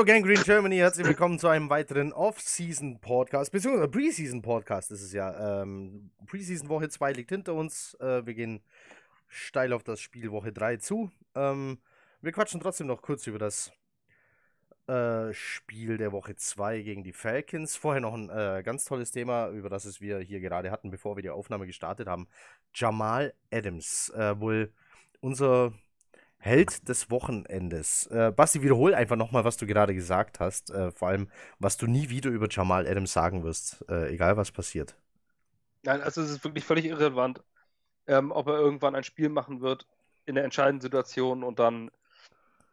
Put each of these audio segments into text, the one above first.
Hallo Gang Green Germany, herzlich willkommen zu einem weiteren Off-Season-Podcast, beziehungsweise Preseason-Podcast ist es ja. Ähm, Preseason-Woche 2 liegt hinter uns. Äh, wir gehen steil auf das Spiel Woche 3 zu. Ähm, wir quatschen trotzdem noch kurz über das äh, Spiel der Woche 2 gegen die Falcons. Vorher noch ein äh, ganz tolles Thema, über das es wir hier gerade hatten, bevor wir die Aufnahme gestartet haben. Jamal Adams, äh, wohl unser Held des Wochenendes. Äh, Basti, wiederhol einfach nochmal, was du gerade gesagt hast. Äh, vor allem, was du nie wieder über Jamal Adams sagen wirst, äh, egal was passiert. Nein, also es ist wirklich völlig irrelevant, ähm, ob er irgendwann ein Spiel machen wird in der entscheidenden Situation und dann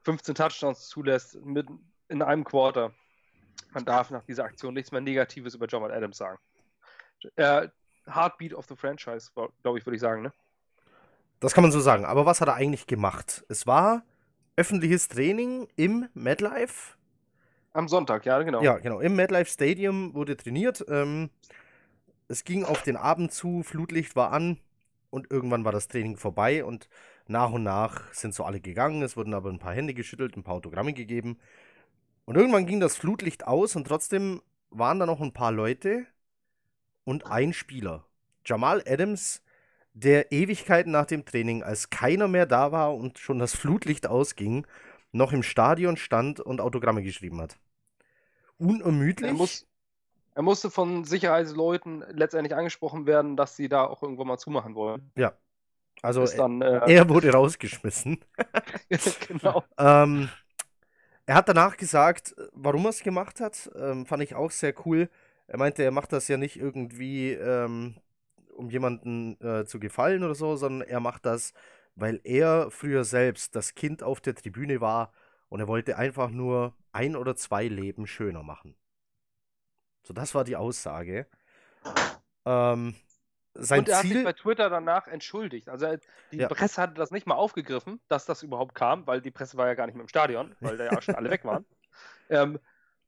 15 Touchdowns zulässt mit, in einem Quarter. Man darf nach dieser Aktion nichts mehr Negatives über Jamal Adams sagen. Äh, Heartbeat of the Franchise, glaube ich, würde ich sagen, ne? Das kann man so sagen. Aber was hat er eigentlich gemacht? Es war öffentliches Training im MedLife. Am Sonntag, ja, genau. Ja, genau. Im MedLife Stadium wurde trainiert. Ähm, es ging auf den Abend zu, Flutlicht war an und irgendwann war das Training vorbei und nach und nach sind so alle gegangen. Es wurden aber ein paar Hände geschüttelt, ein paar Autogramme gegeben. Und irgendwann ging das Flutlicht aus und trotzdem waren da noch ein paar Leute und ein Spieler. Jamal Adams der Ewigkeiten nach dem Training, als keiner mehr da war und schon das Flutlicht ausging, noch im Stadion stand und Autogramme geschrieben hat. Unermüdlich. Er, muss, er musste von Sicherheitsleuten letztendlich angesprochen werden, dass sie da auch irgendwann mal zumachen wollen. Ja. Also dann, äh, er wurde rausgeschmissen. genau. ähm, er hat danach gesagt, warum er es gemacht hat. Ähm, fand ich auch sehr cool. Er meinte, er macht das ja nicht irgendwie, ähm, um jemanden äh, zu gefallen oder so, sondern er macht das, weil er früher selbst das Kind auf der Tribüne war und er wollte einfach nur ein oder zwei Leben schöner machen. So, das war die Aussage. Ähm, sein und er Ziel... hat sich bei Twitter danach entschuldigt. Also die ja. Presse hatte das nicht mal aufgegriffen, dass das überhaupt kam, weil die Presse war ja gar nicht mehr im Stadion, weil da ja schon alle weg waren. Ähm,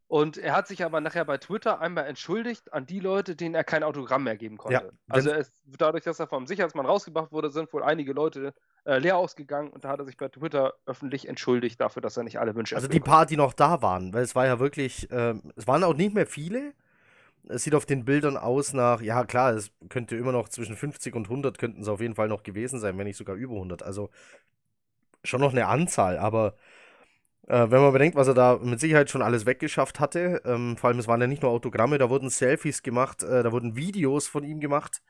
und er hat sich aber nachher bei Twitter einmal entschuldigt an die Leute, denen er kein Autogramm mehr geben konnte. Ja, also es, dadurch, dass er vom Sicherheitsmann rausgebracht wurde, sind wohl einige Leute äh, leer ausgegangen und da hat er sich bei Twitter öffentlich entschuldigt dafür, dass er nicht alle Wünsche Also die paar, die noch da waren, weil es war ja wirklich, äh, es waren auch nicht mehr viele. Es sieht auf den Bildern aus nach, ja klar, es könnte immer noch zwischen 50 und 100 könnten es auf jeden Fall noch gewesen sein, wenn nicht sogar über 100. Also schon noch eine Anzahl, aber äh, wenn man bedenkt, was er da mit Sicherheit schon alles weggeschafft hatte, ähm, vor allem es waren ja nicht nur Autogramme, da wurden Selfies gemacht, äh, da wurden Videos von ihm gemacht,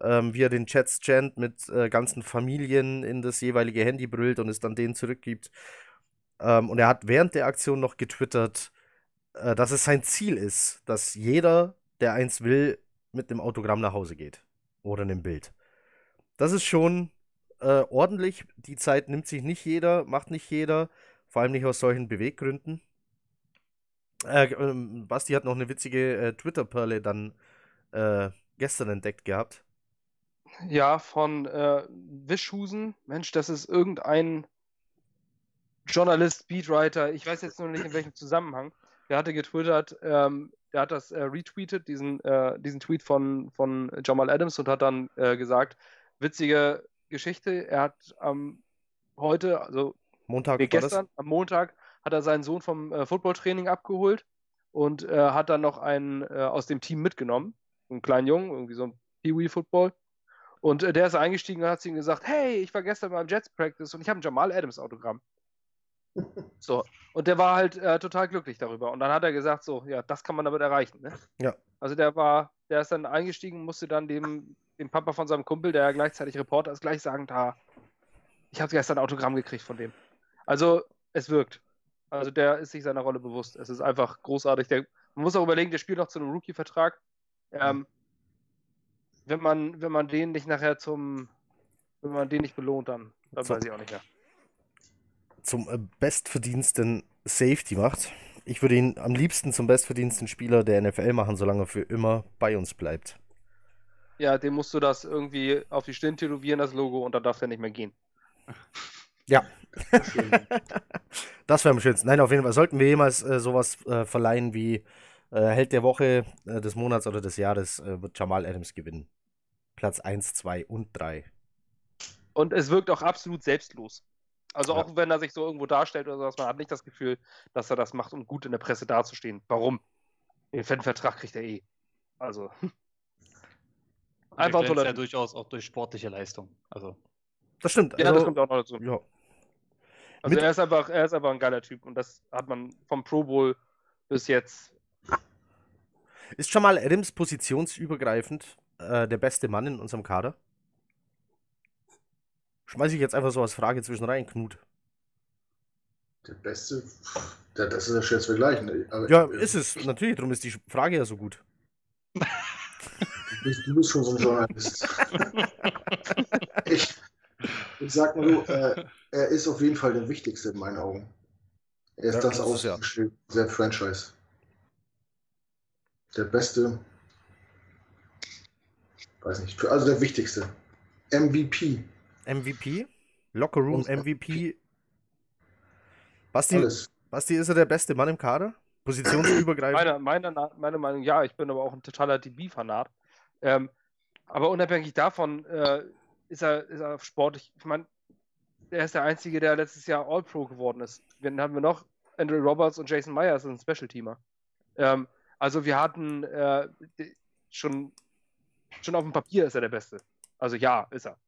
ähm, wie er den Chats chant mit äh, ganzen Familien in das jeweilige Handy brüllt und es dann denen zurückgibt. Ähm, und er hat während der Aktion noch getwittert, äh, dass es sein Ziel ist, dass jeder, der eins will, mit dem Autogramm nach Hause geht. Oder einem Bild. Das ist schon äh, ordentlich. Die Zeit nimmt sich nicht jeder, macht nicht jeder. Vor allem nicht aus solchen Beweggründen. Äh, ähm, Basti hat noch eine witzige äh, Twitter-Perle dann äh, gestern entdeckt gehabt. Ja, von äh, Wischhusen. Mensch, das ist irgendein Journalist, Speedwriter. Ich weiß jetzt nur nicht in welchem Zusammenhang. Der hatte getwittert, ähm, der hat das äh, retweetet, diesen, äh, diesen Tweet von, von Jamal Adams und hat dann äh, gesagt, witzige Geschichte, er hat ähm, heute, also Montag nee, gestern, am Montag, hat er seinen Sohn vom äh, Footballtraining abgeholt und äh, hat dann noch einen äh, aus dem Team mitgenommen, einen kleinen Jungen, irgendwie so ein Pee-Wee-Football. Und äh, der ist eingestiegen und hat zu ihm gesagt, hey, ich war gestern beim Jets Practice und ich habe ein Jamal Adams Autogramm. so, und der war halt äh, total glücklich darüber. Und dann hat er gesagt, so, ja, das kann man damit erreichen. Ne? Ja. Also der war, der ist dann eingestiegen, musste dann dem, dem Papa von seinem Kumpel, der ja gleichzeitig Reporter ist, gleich sagen, da, ich habe gestern ein Autogramm gekriegt von dem. Also, es wirkt. Also, der ist sich seiner Rolle bewusst. Es ist einfach großartig. Der, man muss auch überlegen, der spielt noch zu einem Rookie-Vertrag. Ähm, wenn, man, wenn man den nicht nachher zum, wenn man den nicht belohnt, dann, dann so, weiß ich auch nicht mehr. Zum äh, bestverdiensten Safety macht. Ich würde ihn am liebsten zum bestverdiensten Spieler der NFL machen, solange er für immer bei uns bleibt. Ja, dem musst du das irgendwie auf die Stirn tätowieren, das Logo, und dann darf er nicht mehr gehen. Ja. das wäre am schönsten. Nein, auf jeden Fall sollten wir jemals äh, sowas äh, verleihen wie äh, Held der Woche, äh, des Monats oder des Jahres, äh, wird Jamal Adams gewinnen. Platz 1, 2 und 3. Und es wirkt auch absolut selbstlos. Also ja. auch wenn er sich so irgendwo darstellt oder sowas, man hat nicht das Gefühl, dass er das macht, um gut in der Presse dazustehen. Warum? Den fetten Vertrag kriegt er eh. Also. Einfach toll. ja durchaus auch durch sportliche Leistung. Also. Das stimmt. Ja, also, das kommt auch noch dazu. Ja. Also er ist einfach, er ist einfach ein geiler Typ und das hat man vom Pro Bowl bis jetzt. Ist schon mal Adams positionsübergreifend äh, der beste Mann in unserem Kader? Schmeiße ich jetzt einfach so als Frage zwischen rein, Knut. Der beste, das ist ja schwer zu vergleichen. Aber, ja, ist es. Natürlich, darum ist die Frage ja so gut. Du bist, du bist schon so ein Journalist. ich, ich sag mal so, äh, er ist auf jeden Fall der Wichtigste in meinen Augen. Er ist ja, das Aushängeschild ja. der Franchise. Der Beste, weiß nicht, also der Wichtigste. MVP. MVP? Locker Room MVP. Basti, Alles. Basti, ist er der beste Mann im Kader? Positionsübergreifend? Meine, meine, meine Meinung, ja, ich bin aber auch ein totaler DB-Fanat. Ähm, aber unabhängig davon äh, ist, er, ist er sportlich. Ich meine, er ist der Einzige, der letztes Jahr All-Pro geworden ist. Dann haben wir noch Andrew Roberts und Jason Myers, ein Special-Teamer. Ähm, also wir hatten äh, schon, schon auf dem Papier ist er der Beste. Also ja, ist er.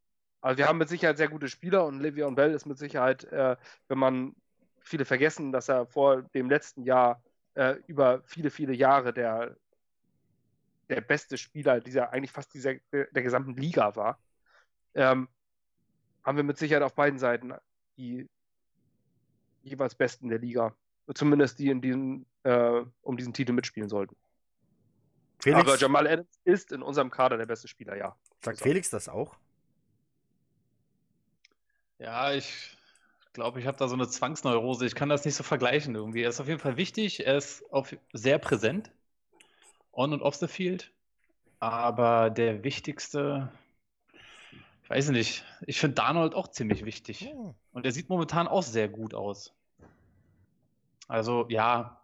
Also wir haben mit Sicherheit sehr gute Spieler und Le'Veon Bell ist mit Sicherheit, äh, wenn man viele vergessen, dass er vor dem letzten Jahr äh, über viele, viele Jahre der, der beste Spieler dieser, eigentlich fast dieser, der gesamten Liga war, ähm, haben wir mit Sicherheit auf beiden Seiten die jeweils Besten der Liga. Zumindest die, in diesen, äh, um diesen Titel mitspielen sollten. Felix? Aber Jamal Adams ist in unserem Kader der beste Spieler, ja. Sagt Felix das auch? Ja, ich glaube, ich habe da so eine Zwangsneurose. Ich kann das nicht so vergleichen irgendwie. Er ist auf jeden Fall wichtig. Er ist auf, sehr präsent. On und off the field. Aber der wichtigste, ich weiß nicht. Ich finde Darnold auch ziemlich wichtig. Oh. Und er sieht momentan auch sehr gut aus. Also, ja.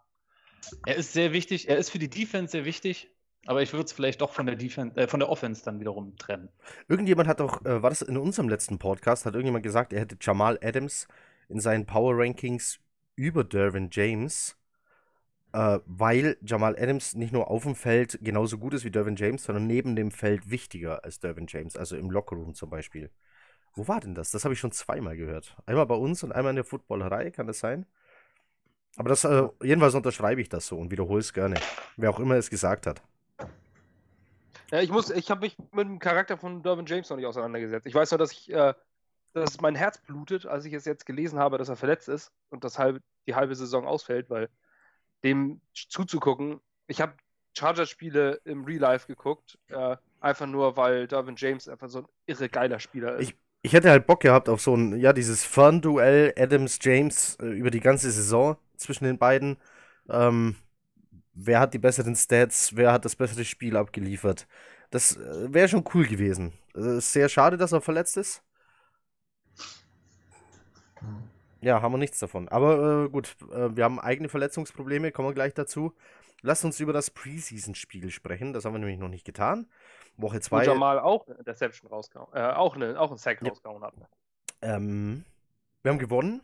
Er ist sehr wichtig. Er ist für die Defense sehr wichtig. Aber ich würde es vielleicht doch von der Defense, äh, von der Offense dann wiederum trennen. Irgendjemand hat doch, äh, war das in unserem letzten Podcast, hat irgendjemand gesagt, er hätte Jamal Adams in seinen Power Rankings über Dervin James, äh, weil Jamal Adams nicht nur auf dem Feld genauso gut ist wie Dervin James, sondern neben dem Feld wichtiger als Dervin James, also im Lockerroom zum Beispiel. Wo war denn das? Das habe ich schon zweimal gehört. Einmal bei uns und einmal in der Footballerei, kann das sein? Aber das, äh, jedenfalls unterschreibe ich das so und wiederhole es gerne. Wer auch immer es gesagt hat. Ja, ich muss, ich habe mich mit dem Charakter von Dervin James noch nicht auseinandergesetzt. Ich weiß nur, dass ich, äh, dass mein Herz blutet, als ich es jetzt gelesen habe, dass er verletzt ist und das halbe, die halbe Saison ausfällt, weil dem zuzugucken, ich habe Chargers-Spiele im Real Life geguckt, äh, einfach nur, weil Dervin James einfach so ein irre geiler Spieler ist. Ich, ich hätte halt Bock gehabt auf so ein, ja, dieses Fun-Duell Adams-James äh, über die ganze Saison zwischen den beiden. Ähm, wer hat die besseren Stats, wer hat das bessere Spiel abgeliefert. Das äh, wäre schon cool gewesen. Es ist sehr schade, dass er verletzt ist. Ja, haben wir nichts davon. Aber äh, gut, äh, wir haben eigene Verletzungsprobleme, kommen wir gleich dazu. Lasst uns über das Preseason-Spiel sprechen. Das haben wir nämlich noch nicht getan. Woche 2. Wo Jamal auch eine Interception rausgehauen, äh, auch, eine, auch einen Sack ja. rausgehauen hat. Ähm, wir haben gewonnen.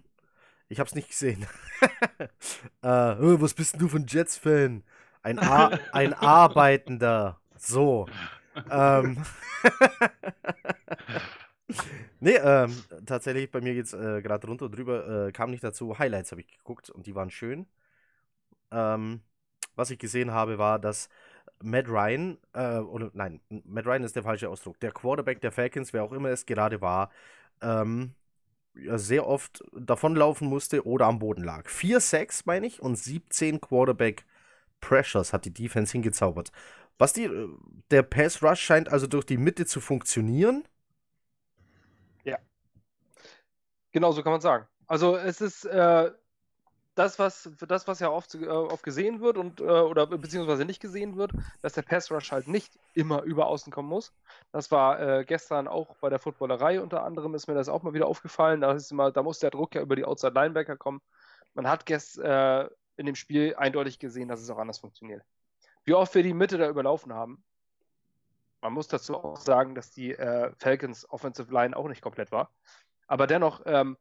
Ich hab's nicht gesehen. äh, oh, was bist denn du für ein Jets-Fan? Ein, ein Arbeitender. So. ähm. nee, ähm, tatsächlich, bei mir geht's äh, gerade runter und drüber, äh, kam nicht dazu. Highlights habe ich geguckt und die waren schön. Ähm, was ich gesehen habe, war, dass Matt Ryan, äh, oder nein, Matt Ryan ist der falsche Ausdruck, der Quarterback der Falcons, wer auch immer es gerade war, ähm, sehr oft davonlaufen musste oder am Boden lag. 4 Sacks, meine ich, und 17 Quarterback Pressures hat die Defense hingezaubert. Was die, äh, der Pass Rush scheint also durch die Mitte zu funktionieren. Ja. Genau so kann man sagen. Also es ist, äh, das, was, das, was ja oft, äh, oft gesehen wird und äh, oder beziehungsweise nicht gesehen wird, dass der Pass Rush halt nicht immer über außen kommen muss. Das war äh, gestern auch bei der Footballerei unter anderem, ist mir das auch mal wieder aufgefallen. Da, ist immer, da muss der Druck ja über die Outside Linebacker kommen. Man hat gest, äh, in dem Spiel eindeutig gesehen, dass es auch anders funktioniert. Wie oft wir die Mitte da überlaufen haben. Man muss dazu auch sagen, dass die äh, Falcons Offensive Line auch nicht komplett war. Aber dennoch, ähm,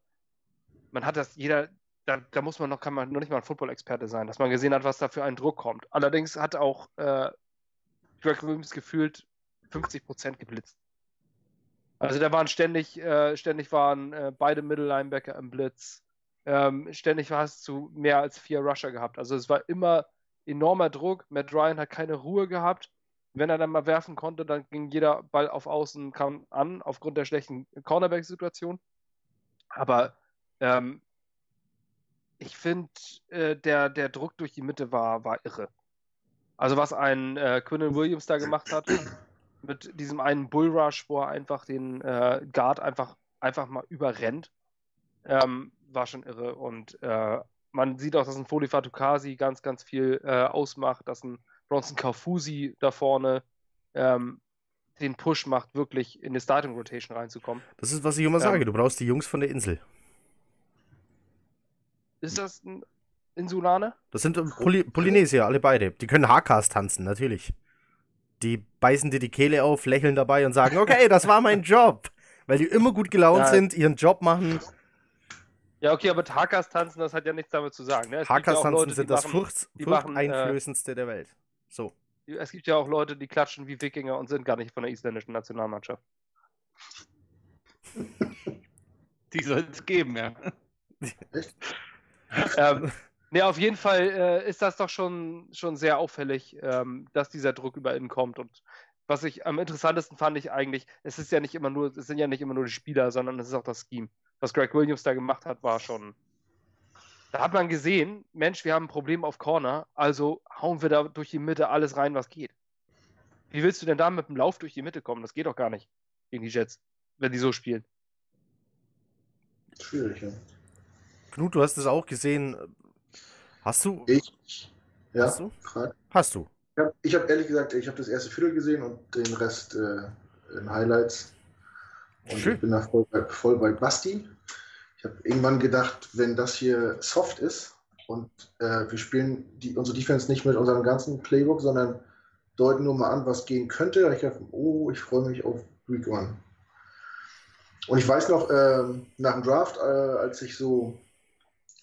man hat das, jeder, da, da muss man noch, kann man noch nicht mal ein Football-Experte sein, dass man gesehen hat, was da für ein Druck kommt. Allerdings hat auch äh, Greg Williams gefühlt 50 Prozent geblitzt. Also da waren ständig, äh, ständig waren äh, beide Middle-Linebacker im Blitz. Ähm, ständig hast du mehr als vier Rusher gehabt. Also es war immer enormer Druck. Matt Ryan hat keine Ruhe gehabt. Wenn er dann mal werfen konnte, dann ging jeder Ball auf Außen kam an, aufgrund der schlechten Cornerback-Situation. Aber ähm, ich finde, äh, der, der Druck durch die Mitte war, war irre. Also was ein äh, Quinnen Williams da gemacht hat, mit diesem einen Bullrush, wo er einfach den äh, Guard einfach, einfach mal überrennt, ähm, war schon irre. Und äh, man sieht auch, dass ein Foli Fatukasi ganz, ganz viel äh, ausmacht, dass ein Bronson Kaufusi da vorne ähm, den Push macht, wirklich in die Starting Rotation reinzukommen. Das ist, was ich immer ähm, sage, du brauchst die Jungs von der Insel. Ist das ein Insulaner? Das sind Poly Polynesier, alle beide. Die können Hakas tanzen, natürlich. Die beißen dir die Kehle auf, lächeln dabei und sagen, okay, das war mein Job. Weil die immer gut gelaunt ja. sind, ihren Job machen. Ja, okay, aber Hakas tanzen, das hat ja nichts damit zu sagen. Ne? Hakas tanzen Leute, sind das furchteinflößendste äh, der Welt. So. Es gibt ja auch Leute, die klatschen wie Wikinger und sind gar nicht von der isländischen Nationalmannschaft. die soll es geben, ja. ähm, ne, auf jeden Fall äh, ist das doch schon, schon sehr auffällig, ähm, dass dieser Druck über ihn kommt. Und was ich am interessantesten fand ich eigentlich, es ist ja nicht immer nur, es sind ja nicht immer nur die Spieler, sondern es ist auch das Scheme. Was Greg Williams da gemacht hat, war schon. Da hat man gesehen, Mensch, wir haben ein Problem auf Corner, also hauen wir da durch die Mitte alles rein, was geht. Wie willst du denn da mit dem Lauf durch die Mitte kommen? Das geht doch gar nicht gegen die Jets, wenn die so spielen. Schwierig, ja. Knut, du hast es auch gesehen. Hast du? Ich. Ja. Hast du? Hast du? Ich habe hab ehrlich gesagt, ich habe das erste Viertel gesehen und den Rest äh, in Highlights. Und Schön. ich bin da voll bei, voll bei Basti. Ich habe irgendwann gedacht, wenn das hier soft ist und äh, wir spielen die, unsere Defense nicht mit unserem ganzen Playbook, sondern deuten nur mal an, was gehen könnte. Ich dachte, oh, ich freue mich auf Week One. Und ich weiß noch, äh, nach dem Draft, äh, als ich so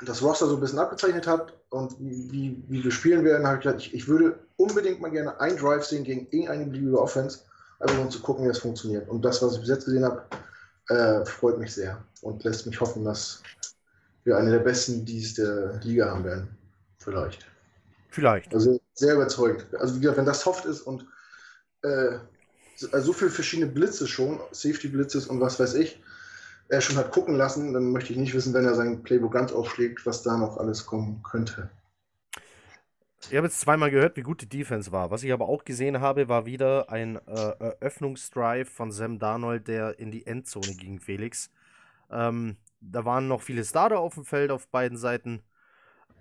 das Roster so ein bisschen abgezeichnet hat und wie, wie wir spielen werden, habe ich gesagt, ich, ich, würde unbedingt mal gerne einen Drive sehen gegen irgendeine beliebige Offense, einfach um zu gucken, wie das funktioniert. Und das, was ich bis jetzt gesehen habe, äh, freut mich sehr und lässt mich hoffen, dass wir eine der besten Dies der Liga haben werden. Vielleicht. Vielleicht. Also sehr überzeugend. Also wie gesagt, wenn das soft ist und äh, so viele verschiedene Blitze schon, Safety-Blitzes und was weiß ich, er schon hat gucken lassen, dann möchte ich nicht wissen, wenn er sein Playbook ganz aufschlägt, was da noch alles kommen könnte. Ich habe jetzt zweimal gehört, wie gut die Defense war. Was ich aber auch gesehen habe, war wieder ein äh, Eröffnungsdrive von Sam Darnold, der in die Endzone ging, Felix. Ähm, da waren noch viele Starter auf dem Feld auf beiden Seiten.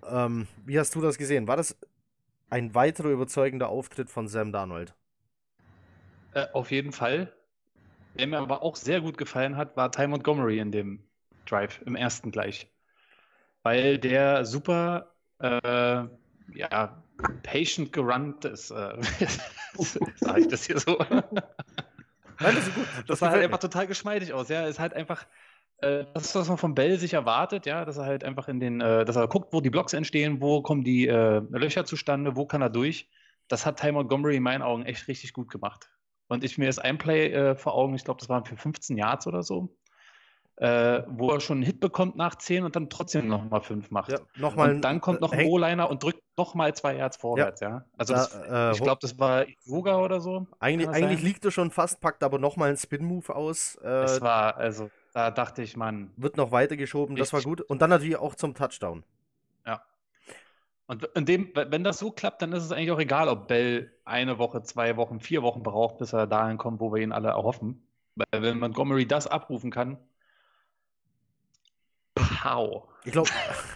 Ähm, wie hast du das gesehen? War das ein weiterer überzeugender Auftritt von Sam Darnold? Äh, auf jeden Fall. Der mir aber auch sehr gut gefallen hat, war Ty Montgomery in dem Drive, im ersten gleich. Weil der super, äh, ja, patient gerannt ist. Äh, Sage ich das hier so? Nein, das ist gut. Das, das sah halt einfach total geschmeidig aus. Ja, ist halt einfach, äh, das ist, was man von Bell sich erwartet, ja, dass er halt einfach in den, äh, dass er guckt, wo die Blocks entstehen, wo kommen die äh, Löcher zustande, wo kann er durch. Das hat Ty Montgomery in meinen Augen echt richtig gut gemacht. Und ich mir ist ein Play äh, vor Augen, ich glaube, das waren für 15 Yards oder so, äh, wo er schon einen Hit bekommt nach 10 und dann trotzdem nochmal 5 macht. Ja, noch mal und dann kommt noch ein O-Liner und drückt nochmal zwei Yards vorwärts, ja. ja? Also da, das, äh, ich glaube, das war Yoga oder so. Eigentlich, eigentlich liegt er schon fast, packt aber nochmal einen Spin-Move aus. Äh, das war, also, da dachte ich, man. Wird noch weitergeschoben, das war gut. Und dann natürlich auch zum Touchdown. Und in dem, wenn das so klappt, dann ist es eigentlich auch egal, ob Bell eine Woche, zwei Wochen, vier Wochen braucht, bis er dahin kommt, wo wir ihn alle erhoffen. Weil wenn Montgomery das abrufen kann, pow. Ich glaube.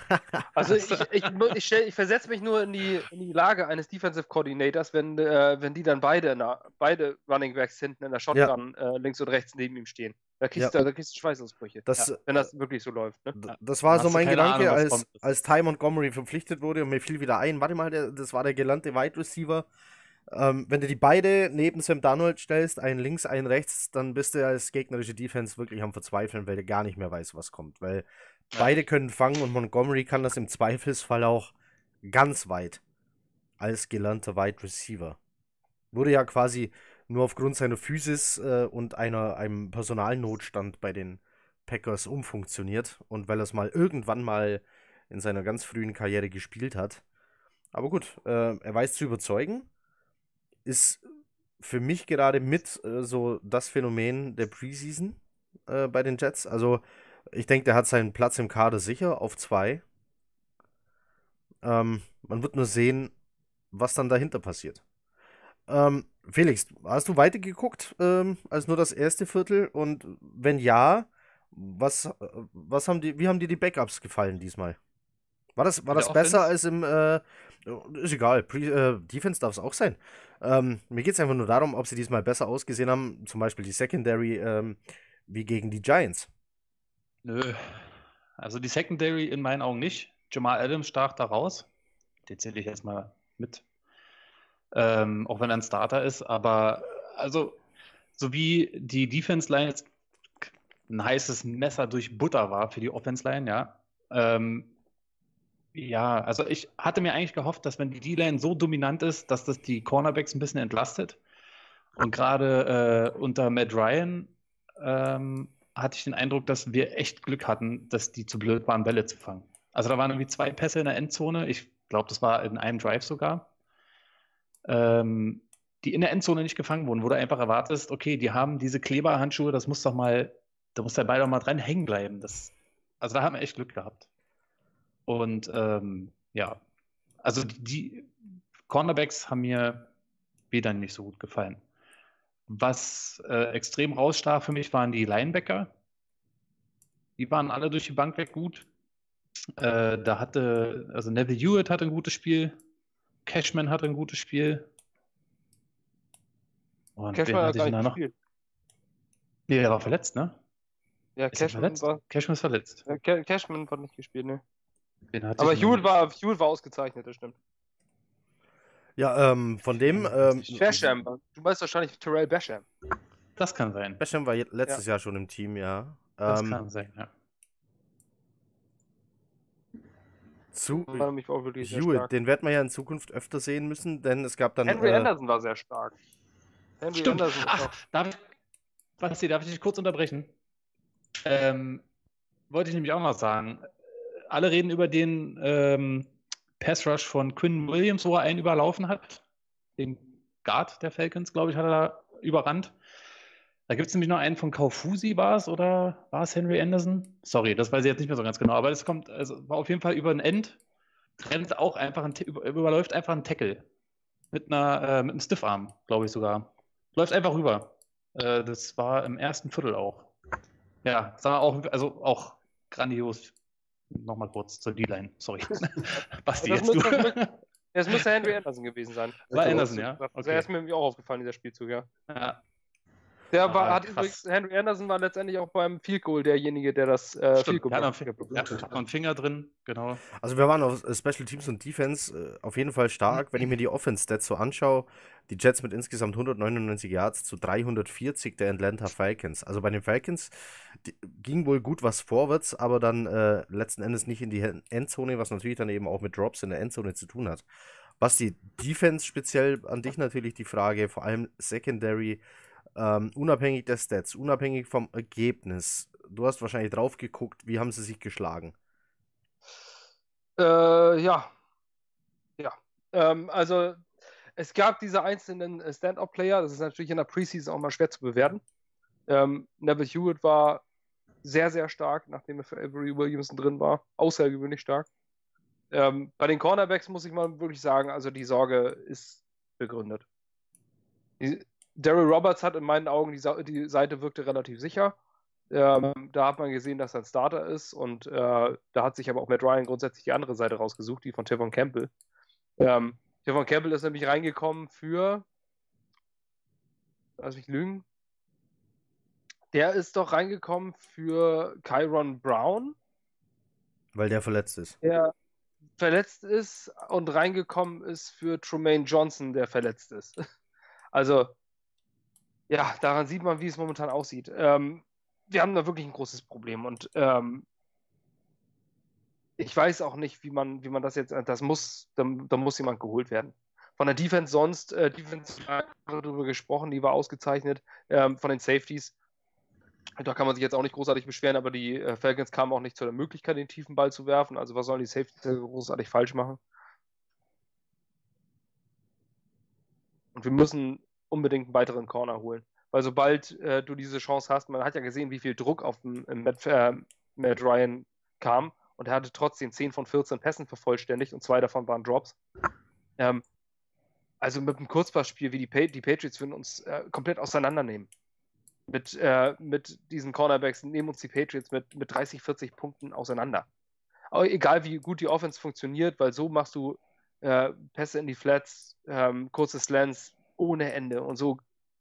also ich, ich, ich, ich versetze mich nur in die, in die Lage eines Defensive Coordinators, wenn, äh, wenn die dann beide, der, beide Running Backs hinten in der Shotgun ja. äh, links und rechts neben ihm stehen. Da kriegst, ja. du, da kriegst du Schweißausbrüche, das, ja, wenn das wirklich so läuft. Ne? Das war so mein Gedanke, Ahnung, als, als Ty Montgomery verpflichtet wurde und mir fiel wieder ein, warte mal, der, das war der gelernte Wide Receiver. Ähm, wenn du die beide neben Sam Donald stellst, einen links, einen rechts, dann bist du als gegnerische Defense wirklich am Verzweifeln, weil du gar nicht mehr weißt, was kommt. Weil Beide können fangen und Montgomery kann das im Zweifelsfall auch ganz weit als gelernter Wide Receiver. Wurde ja quasi nur aufgrund seiner Physis äh, und einer, einem Personalnotstand bei den Packers umfunktioniert und weil er es mal irgendwann mal in seiner ganz frühen Karriere gespielt hat. Aber gut, äh, er weiß zu überzeugen. Ist für mich gerade mit äh, so das Phänomen der Preseason äh, bei den Jets. Also ich denke, der hat seinen Platz im Kader sicher auf zwei. Ähm, man wird nur sehen, was dann dahinter passiert. Ähm, Felix, hast du weitergeguckt ähm, als nur das erste Viertel? Und wenn ja, was, was haben die, wie haben dir die Backups gefallen diesmal? War das, war das besser als im, äh, ist egal, Pre äh, Defense darf es auch sein. Ähm, mir geht es einfach nur darum, ob sie diesmal besser ausgesehen haben, zum Beispiel die Secondary, ähm, wie gegen die Giants. Nö, also die Secondary in meinen Augen nicht. Jamal Adams stach da raus. Den zähle ich jetzt mal mit. Ähm, auch wenn er ein Starter ist, aber also so wie die Defense Line jetzt ein heißes Messer durch Butter war für die Offense Line, ja. Ähm, ja, also ich hatte mir eigentlich gehofft, dass wenn die D-Line so dominant ist, dass das die Cornerbacks ein bisschen entlastet. Und gerade äh, unter Matt Ryan ähm, hatte ich den Eindruck, dass wir echt Glück hatten, dass die zu blöd waren, Bälle zu fangen. Also da waren irgendwie zwei Pässe in der Endzone. Ich glaube, das war in einem Drive sogar. Ähm, die in der Endzone nicht gefangen wurden, wo du einfach erwartest, okay, die haben diese Kleberhandschuhe, das muss doch mal, da muss der Ball doch mal dran hängen bleiben. Das, also da haben wir echt Glück gehabt. Und ähm, ja, also die, Cornerbacks haben mir weder nicht so gut gefallen. Was äh, extrem rausstach für mich waren die Linebacker. Die waren alle durch die Bank weg gut. Äh, da hatte, also Neville Hewitt hatte ein gutes Spiel. Cashman hatte ein gutes Spiel. Und Cashman hat gar nicht noch? gespielt. Nee, er war verletzt, ne? Ja, Cashman, war, Cashman ist verletzt. Ja, Cashman hat nicht gespielt, ne? Aber Hewitt war, Hewitt war ausgezeichnet, das stimmt. Ja, ähm, von dem. Ähm, Basham. Du meinst wahrscheinlich Terrell Basham. Das kann sein. Basham war letztes ja. Jahr schon im Team, ja. Das ähm, kann sein, ja. Zu Hewitt, den werden wir ja in Zukunft öfter sehen müssen, denn es gab dann. Henry äh, Anderson war sehr stark. Henry Stimmt. Anderson Ach, darf ich, Basti, darf ich dich kurz unterbrechen? Ähm, wollte ich nämlich auch noch sagen alle reden über den ähm, Pass Rush von Quinn Williams, wo er einen überlaufen hat. Den Guard der Falcons, glaube ich, hat er da überrannt. Da gibt es nämlich noch einen von Kaufusi, war es, oder war es Henry Anderson? Sorry, das weiß ich jetzt nicht mehr so ganz genau, aber das kommt, also war auf jeden Fall über ein End, rennt auch einfach ein, überläuft einfach einen Tackle. Mit einer, äh, mit einem Stiffarm, glaube ich sogar. Läuft einfach rüber. Äh, das war im ersten Viertel auch. Ja, sah auch, also auch grandios nochmal kurz zur D-Line, sorry. Basti, das jetzt muss, du. Das, muss der Henry Anderson gewesen sein. War Anderson, ja? Okay. Also er ist mir auch aufgefallen, dieser Spielzug, ja. Ja, der war, hat übrigens, Henry Anderson war letztendlich auch beim Field Goal derjenige, der das äh, Field Goal ja, hat. Ja, hat einen Finger drin, genau. Also wir waren auf Special Teams und Defense äh, auf jeden Fall stark. Wenn ich mir die Offense-Stats so anschaue, die Jets mit insgesamt 199 Yards zu 340 der Atlanta Falcons. Also bei den Falcons ging wohl gut was vorwärts, aber dann äh, letzten Endes nicht in die Endzone, was natürlich dann eben auch mit Drops in der Endzone zu tun hat. Was die Defense speziell an dich natürlich die Frage, vor allem Secondary, ähm, unabhängig der Stats, unabhängig vom Ergebnis, du hast wahrscheinlich drauf geguckt, wie haben sie sich geschlagen? Äh, ja. Ja. Ähm, also, es gab diese einzelnen äh, Stand-Up-Player, das ist natürlich in der Preseason auch mal schwer zu bewerten. Ähm, Neville Hewitt war sehr, sehr stark, nachdem er für Avery Williamson drin war. Außergewöhnlich stark. Ähm, bei den Cornerbacks muss ich mal wirklich sagen, also die Sorge ist begründet. Die, Daryl Roberts hat in meinen Augen die, die Seite wirkte relativ sicher. Ähm, da hat man gesehen, dass er ein Starter ist und äh, da hat sich aber auch Matt Ryan grundsätzlich die andere Seite rausgesucht, die von Tevon Campbell. Ähm, Tevon Campbell ist nämlich reingekommen für, lass mich lügen, der ist doch reingekommen für Kyron Brown. Weil der verletzt ist. Der verletzt ist und reingekommen ist für Tremaine Johnson, der verletzt ist. Also ja, daran sieht man, wie es momentan aussieht. Ähm, wir haben da wirklich ein großes Problem und ähm, ich weiß auch nicht, wie man, wie man das jetzt, das muss, da, da muss jemand geholt werden. Von der Defense sonst, äh, Defense darüber gesprochen, die war ausgezeichnet. Ähm, von den Safeties, da kann man sich jetzt auch nicht großartig beschweren, aber die äh, Falcons kamen auch nicht zu der Möglichkeit, den tiefen Ball zu werfen. Also was sollen die Safeties großartig falsch machen? Und wir müssen unbedingt einen weiteren Corner holen. Weil sobald äh, du diese Chance hast, man hat ja gesehen, wie viel Druck auf den, Matt, äh, Matt Ryan kam und er hatte trotzdem 10 von 14 Pässen vervollständigt und zwei davon waren Drops. Ähm, also mit einem Kurzpassspiel wie die, pa die Patriots würden uns äh, komplett auseinandernehmen. Mit, äh, mit diesen Cornerbacks nehmen uns die Patriots mit, mit 30, 40 Punkten auseinander. Aber egal wie gut die Offense funktioniert, weil so machst du äh, Pässe in die Flats, ähm, kurze Slants ohne Ende und so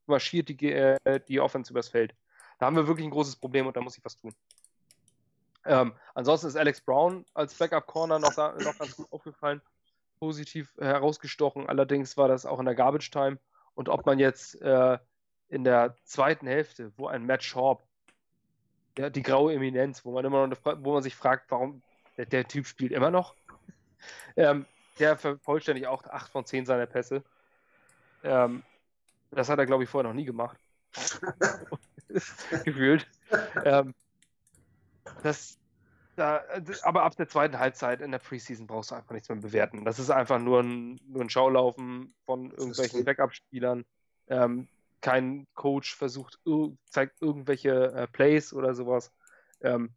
marschiert die, äh, die Offense übers Feld. Da haben wir wirklich ein großes Problem und da muss ich was tun. Ähm, ansonsten ist Alex Brown als Backup-Corner noch, noch ganz gut aufgefallen positiv herausgestochen. Allerdings war das auch in der Garbage Time. Und ob man jetzt äh, in der zweiten Hälfte, wo ein Matt Sharp, der, die graue Eminenz, wo man immer noch, wo man sich fragt, warum der, der Typ spielt immer noch, ähm, der vervollständigt auch 8 von 10 seiner Pässe. Ähm, das hat er, glaube ich, vorher noch nie gemacht. Gefühlt. Ähm, das, da, aber ab der zweiten Halbzeit in der Preseason brauchst du einfach nichts mehr bewerten. Das ist einfach nur ein, nur ein Schaulaufen von irgendwelchen Backup-Spielern. Ähm, kein Coach versucht, zeigt irgendwelche äh, Plays oder sowas. Ähm,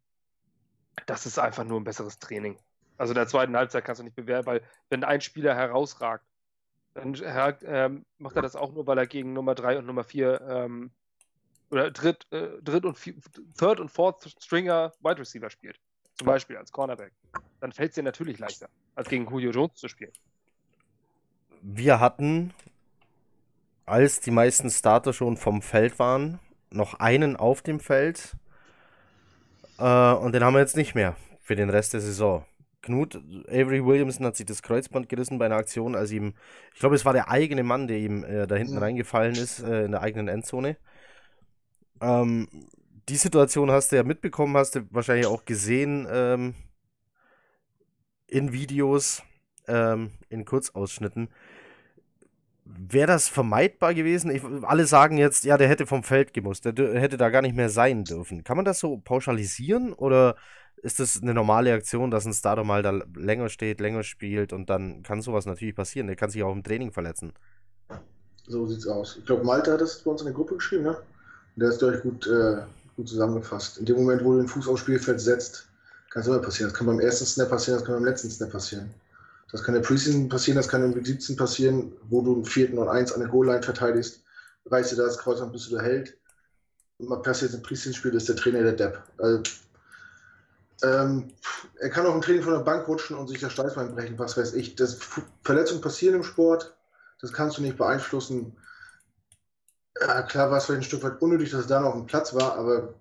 das ist einfach nur ein besseres Training. Also in der zweiten Halbzeit kannst du nicht bewerten, weil wenn ein Spieler herausragt, dann ähm, macht er das auch nur, weil er gegen Nummer 3 und Nummer 4 ähm, oder Dritt, äh, Dritt und vier, Third und Fourth Stringer Wide Receiver spielt zum Beispiel als Cornerback, dann fällt es dir natürlich leichter, als gegen Julio Jones zu spielen. Wir hatten, als die meisten Starter schon vom Feld waren, noch einen auf dem Feld. Äh, und den haben wir jetzt nicht mehr für den Rest der Saison. Knut, Avery Williamson hat sich das Kreuzband gerissen bei einer Aktion, als ihm, ich glaube, es war der eigene Mann, der ihm äh, da hinten reingefallen ist, äh, in der eigenen Endzone. Ähm, die Situation hast du ja mitbekommen, hast du wahrscheinlich auch gesehen ähm, in Videos, ähm, in Kurzausschnitten. Wäre das vermeidbar gewesen? Ich, alle sagen jetzt, ja, der hätte vom Feld gemusst, der hätte da gar nicht mehr sein dürfen. Kann man das so pauschalisieren oder ist das eine normale Aktion, dass ein Starter mal da länger steht, länger spielt und dann kann sowas natürlich passieren? Der kann sich auch im Training verletzen. So sieht's aus. Ich glaube, Malte hat das bei uns in der Gruppe geschrieben, ne? Der ist durch gut äh, gut zusammengefasst. In dem Moment, wo du den Fuß aufs Spielfeld setzt, kann es immer passieren. Das kann beim ersten Snap passieren, das kann beim letzten Snap passieren. Das kann in der Preseason passieren, das kann im Week 17 passieren, wo du einen vierten und eins an der Goal-Line verteidigst, reißt dir das Kreuz an, bis du da hält. Und mal passiert ein Preseason-Spiel, ist der Trainer der Depp. Also, ähm, er kann auch im Training von der Bank rutschen und sich das Steißbein brechen, was weiß ich. Das, Verletzungen passieren im Sport, das kannst du nicht beeinflussen. Ja, klar war es vielleicht ein Stück weit unnötig, dass es da noch ein Platz war, aber.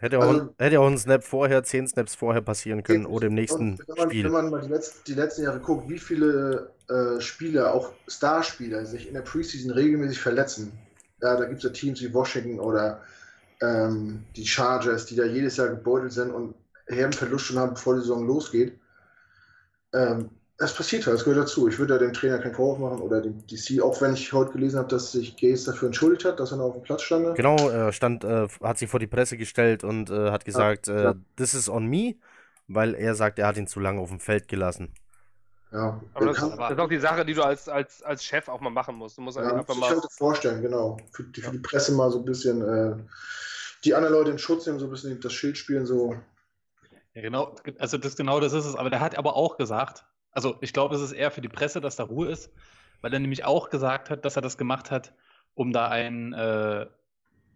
Hätte auch, also, hätte auch ein Snap vorher, zehn Snaps vorher passieren können oder im nächsten wenn man, Spiel. Wenn man mal die, letzten, die letzten Jahre guckt, wie viele äh, Spieler, auch Starspieler, sich in der Preseason regelmäßig verletzen. Ja, da gibt es ja Teams wie Washington oder ähm, die Chargers, die da jedes Jahr gebeutelt sind und herben Verlust schon haben, bevor die Saison losgeht. Ähm, es passiert halt, es gehört dazu. Ich würde ja dem Trainer keinen Vorwurf machen oder dem DC, auch wenn ich heute gelesen habe, dass sich Gaze dafür entschuldigt hat, dass er noch auf dem Platz stand. Genau, er stand, äh, hat sich vor die Presse gestellt und äh, hat gesagt, ja, äh, this is on me, weil er sagt, er hat ihn zu lange auf dem Feld gelassen. Ja, aber das, kann, das, ist auch die Sache, die du als, als, als Chef auch mal machen musst. Du musst ja, einfach mal. Ich kann mir vorstellen, genau. Für die, für die Presse mal so ein bisschen äh, die anderen Leute in Schutz nehmen, so ein bisschen das Schild spielen, so. Ja, genau, also das genau das ist es. Aber der hat aber auch gesagt, also ich glaube, es ist eher für die Presse, dass da Ruhe ist, weil er nämlich auch gesagt hat, dass er das gemacht hat, um da einen, äh,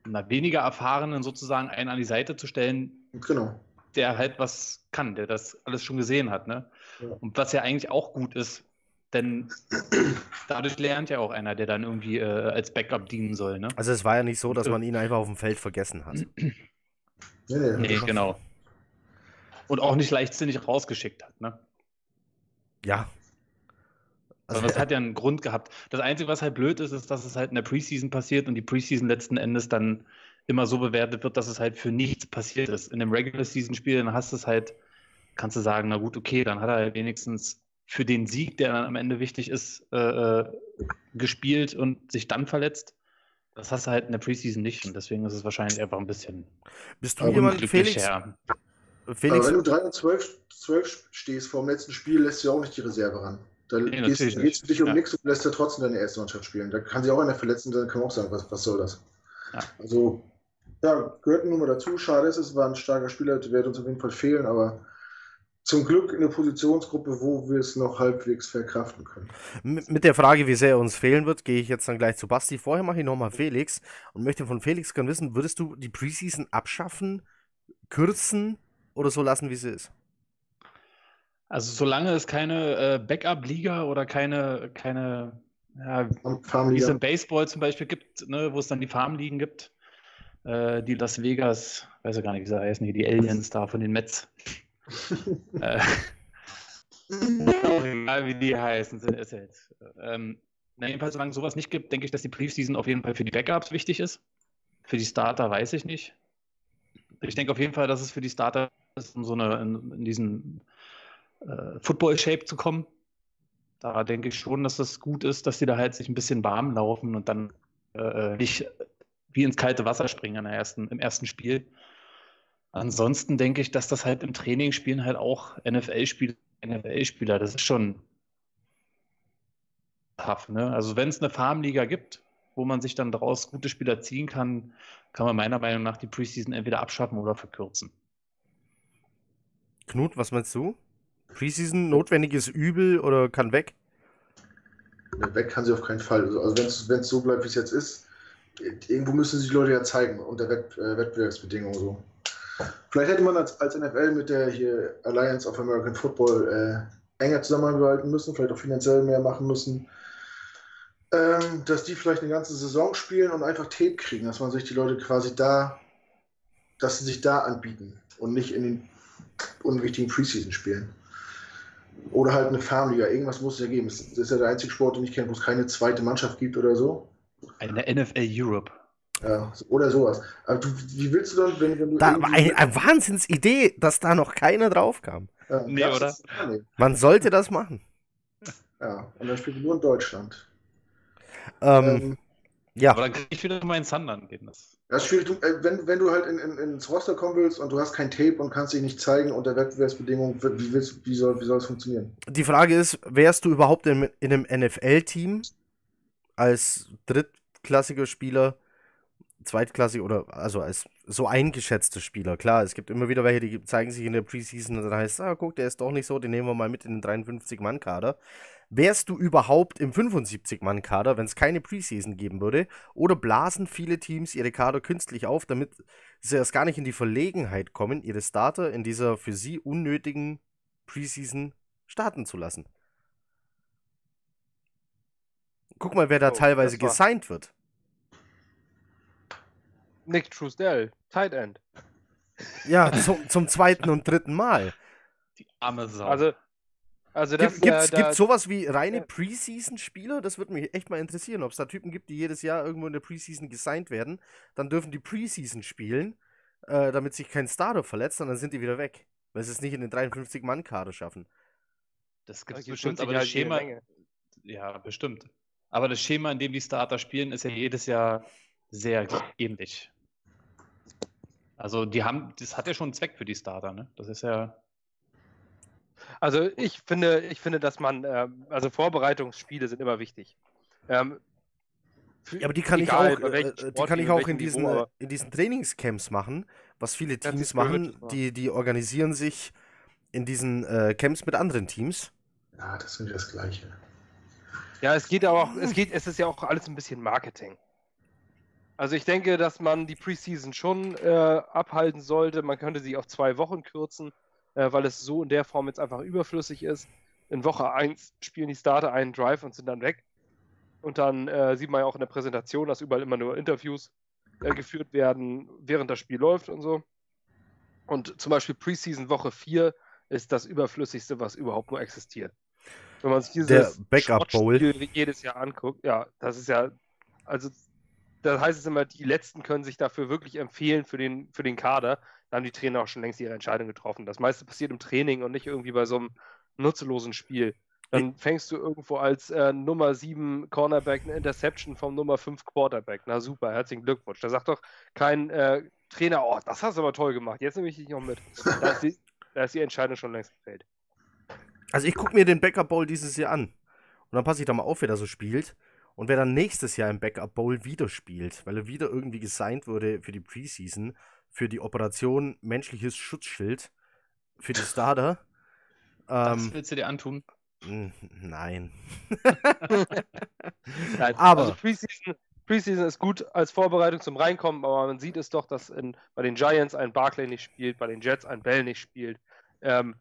einer weniger erfahrenen sozusagen einen an die Seite zu stellen, genau. der halt was kann, der das alles schon gesehen hat. Ne? Ja. Und was ja eigentlich auch gut ist, denn dadurch lernt ja auch einer, der dann irgendwie äh, als Backup dienen soll. Ne? Also es war ja nicht so, dass man ihn einfach auf dem Feld vergessen hat. nee, nee, nee genau. Und auch nicht leichtsinnig rausgeschickt hat. Ne? Ja. Also, Sondern es hat ja einen Grund gehabt. Das Einzige, was halt blöd ist, ist, dass es halt in der Preseason passiert und die Preseason letzten Endes dann immer so bewertet wird, dass es halt für nichts passiert ist. In einem Regular Season Spiel, dann hast du es halt, kannst du sagen, na gut, okay, dann hat er halt wenigstens für den Sieg, der dann am Ende wichtig ist, äh, äh gespielt und sich dann verletzt. Das hast du halt in der Preseason nicht und deswegen ist es wahrscheinlich einfach ein bisschen. Bist du jemand, Felix? Felix? Aber wenn du 3 und 12, 12 stehst vor dem letzten Spiel, lässt du auch nicht die Reserve ran. Da nee, geht es für dich um ja. nichts und lässt er trotzdem deine erste Mannschaft spielen. Da kann sich auch einer verletzen, dann kann man auch sagen, was, was soll das? Ja. Also, ja, gehört nun mal dazu. Schade ist, es war ein starker Spieler, der wird uns auf jeden Fall fehlen, aber zum Glück in der Positionsgruppe, wo wir es noch halbwegs verkraften können. Mit der Frage, wie sehr er uns fehlen wird, gehe ich jetzt dann gleich zu Basti. Vorher mache ich nochmal Felix und möchte von Felix gerne wissen, würdest du die Preseason abschaffen, kürzen oder so lassen, wie sie ist? Also solange es keine äh, Backup-Liga oder keine, keine ja, wie es im Baseball zum Beispiel gibt, ne, wo es dann die Farmligen gibt, äh, die Las Vegas, weiß ich gar nicht, wie sie heißen, die Aliens da von den Mets äh, egal wie die heißen, sind es. Ähm, jedenfalls, solange sowas nicht gibt, denke ich, dass die Briefseason auf jeden Fall für die Backups wichtig ist. Für die Starter weiß ich nicht. Ich denke auf jeden Fall, dass es für die Starter ist, um so eine, in, in diesen äh, Football-Shape zu kommen. Da denke ich schon, dass das gut ist, dass die da halt sich ein bisschen warm laufen und dann äh, nicht wie ins kalte Wasser springen ersten, im ersten Spiel. Ansonsten denke ich, dass das halt im Training spielen halt auch NFL-Spieler, NFL-Spieler, das ist schon tough. Ne? Also wenn es eine Farmliga gibt, wo man sich dann daraus gute Spieler ziehen kann, kann man meiner Meinung nach die Preseason entweder abschaffen oder verkürzen. Knut, was meinst du? Preseason notwendiges Übel oder kann weg? Weg kann sie auf keinen Fall. Also wenn es so bleibt, wie es jetzt ist, irgendwo müssen sich die Leute ja zeigen unter Wett, äh, Wettbewerbsbedingungen so. Vielleicht hätte man als, als NFL mit der hier Alliance of American Football äh, enger zusammenarbeiten müssen, vielleicht auch finanziell mehr machen müssen. Ähm, dass die vielleicht eine ganze Saison spielen und einfach Tape kriegen, dass man sich die Leute quasi da, dass sie sich da anbieten und nicht in den unwichtigen Preseason spielen. Oder halt eine Farmliga, irgendwas muss es ja geben. Das ist ja der einzige Sport, den ich kenne, wo es keine zweite Mannschaft gibt oder so. Eine NFL Europe. Ja, oder sowas. Aber du, wie willst du dann, wenn, wenn du. Da, eine, eine Wahnsinnsidee, dass da noch keiner drauf kam. Ja, nee, oder? Ist, Man sollte das machen. Ja, und dann spielt nur in Deutschland. Ähm, ähm, ja. Aber dann kann ich wieder mal in Sandern gehen. Das. Das ist schwierig. Du, äh, wenn, wenn du halt in, in, ins Roster kommen willst und du hast kein Tape und kannst dich nicht zeigen unter Wettbewerbsbedingungen, wie, willst, wie, soll, wie soll es funktionieren? Die Frage ist, wärst du überhaupt in, in einem NFL-Team als drittklassiger Spieler zweitklassig oder also als so eingeschätzte Spieler. Klar, es gibt immer wieder welche, die zeigen sich in der Preseason und dann heißt es, ah, guck, der ist doch nicht so, den nehmen wir mal mit in den 53-Mann-Kader. Wärst du überhaupt im 75-Mann-Kader, wenn es keine Preseason geben würde? Oder blasen viele Teams ihre Kader künstlich auf, damit sie erst gar nicht in die Verlegenheit kommen, ihre Starter in dieser für sie unnötigen Preseason starten zu lassen? Guck mal, wer da oh, teilweise gesigned wird. Nick Truesdell, Tight End. Ja, zum, zum zweiten und dritten Mal. Die arme Sau. Also, also das, gibt es äh, sowas wie reine ja. Preseason-Spieler? Das würde mich echt mal interessieren, ob es da Typen gibt, die jedes Jahr irgendwo in der Preseason gesigned werden. Dann dürfen die Preseason spielen, äh, damit sich kein Starter verletzt, und dann sind die wieder weg. Weil sie es nicht in den 53-Mann-Kader schaffen. Das gibt es bestimmt, aber das Schema. Ja, bestimmt. Aber das Schema, in dem die Starter spielen, ist ja jedes Jahr sehr ähnlich. Also die haben, das hat ja schon einen Zweck für die Starter, ne? Das ist ja. Also ich finde, ich finde, dass man, äh, also Vorbereitungsspiele sind immer wichtig. Ähm, ja, aber die kann egal, ich auch, äh, Sport, die kann ich auch in diesen, Niveau, in diesen Trainingscamps machen, was viele Teams machen, die, die organisieren sich in diesen äh, Camps mit anderen Teams. Ja, das ist das Gleiche. Ja, es geht aber auch, es geht, es ist ja auch alles ein bisschen Marketing. Also ich denke, dass man die Preseason schon äh, abhalten sollte. Man könnte sie auf zwei Wochen kürzen, äh, weil es so in der Form jetzt einfach überflüssig ist. In Woche 1 spielen die Starter einen Drive und sind dann weg. Und dann äh, sieht man ja auch in der Präsentation, dass überall immer nur Interviews äh, geführt werden, während das Spiel läuft und so. Und zum Beispiel Preseason Woche 4 ist das überflüssigste, was überhaupt nur existiert. Wenn man sich dieses Backup Bowl jedes Jahr anguckt, ja, das ist ja, also da heißt es immer, die Letzten können sich dafür wirklich empfehlen für den, für den Kader. Da haben die Trainer auch schon längst ihre Entscheidung getroffen. Das meiste passiert im Training und nicht irgendwie bei so einem nutzlosen Spiel. Dann fängst du irgendwo als äh, Nummer 7 Cornerback eine Interception vom Nummer 5 Quarterback. Na super, herzlichen Glückwunsch. Da sagt doch kein äh, Trainer, oh, das hast du aber toll gemacht, jetzt nehme ich dich noch mit. Da ist die, da ist die Entscheidung schon längst gefällt. Also ich gucke mir den Backup Bowl dieses Jahr an. Und dann passe ich da mal auf, wer da so spielt. Und wer dann nächstes Jahr im Backup Bowl wieder spielt, weil er wieder irgendwie gesigned wurde für die Preseason, für die Operation menschliches Schutzschild, für die Starter. das ähm, willst du dir antun? Nein. Nein. Aber also Preseason, Preseason ist gut als Vorbereitung zum Reinkommen, aber man sieht es doch, dass in, bei den Giants ein Barclay nicht spielt, bei den Jets ein Bell nicht spielt. Ähm,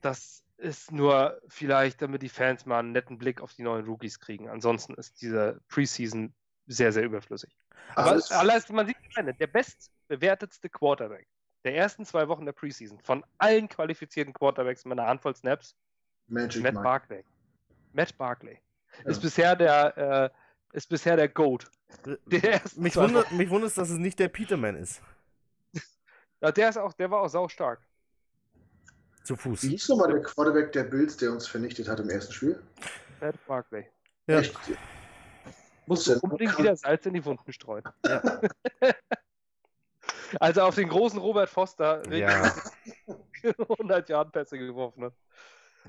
das ist nur vielleicht, damit die Fans mal einen netten Blick auf die neuen Rookies kriegen. Ansonsten ist diese Preseason sehr, sehr überflüssig. Aber also alles, man sieht eine, der bestbewertetste Quarterback der ersten zwei Wochen der Preseason von allen qualifizierten Quarterbacks mit einer Handvoll Snaps, Magic Matt Mike. Barkley. Matt Barkley. Ja. Ist bisher der äh, ist bisher der Goat. Der mich, wundert, mich wundert, dass es nicht der Peterman ist. ja, der ist auch, der war auch sau stark. Zu Fuß. Wie hieß nochmal der Quarterback der Bills, der uns vernichtet hat im ersten Spiel? Matt Barkley. Ja. Echt? Muss du unbedingt wieder Salz in die Wunden streuen. Ja. also auf den großen Robert Foster ja. 100 Jahren Pässe geworfen hat.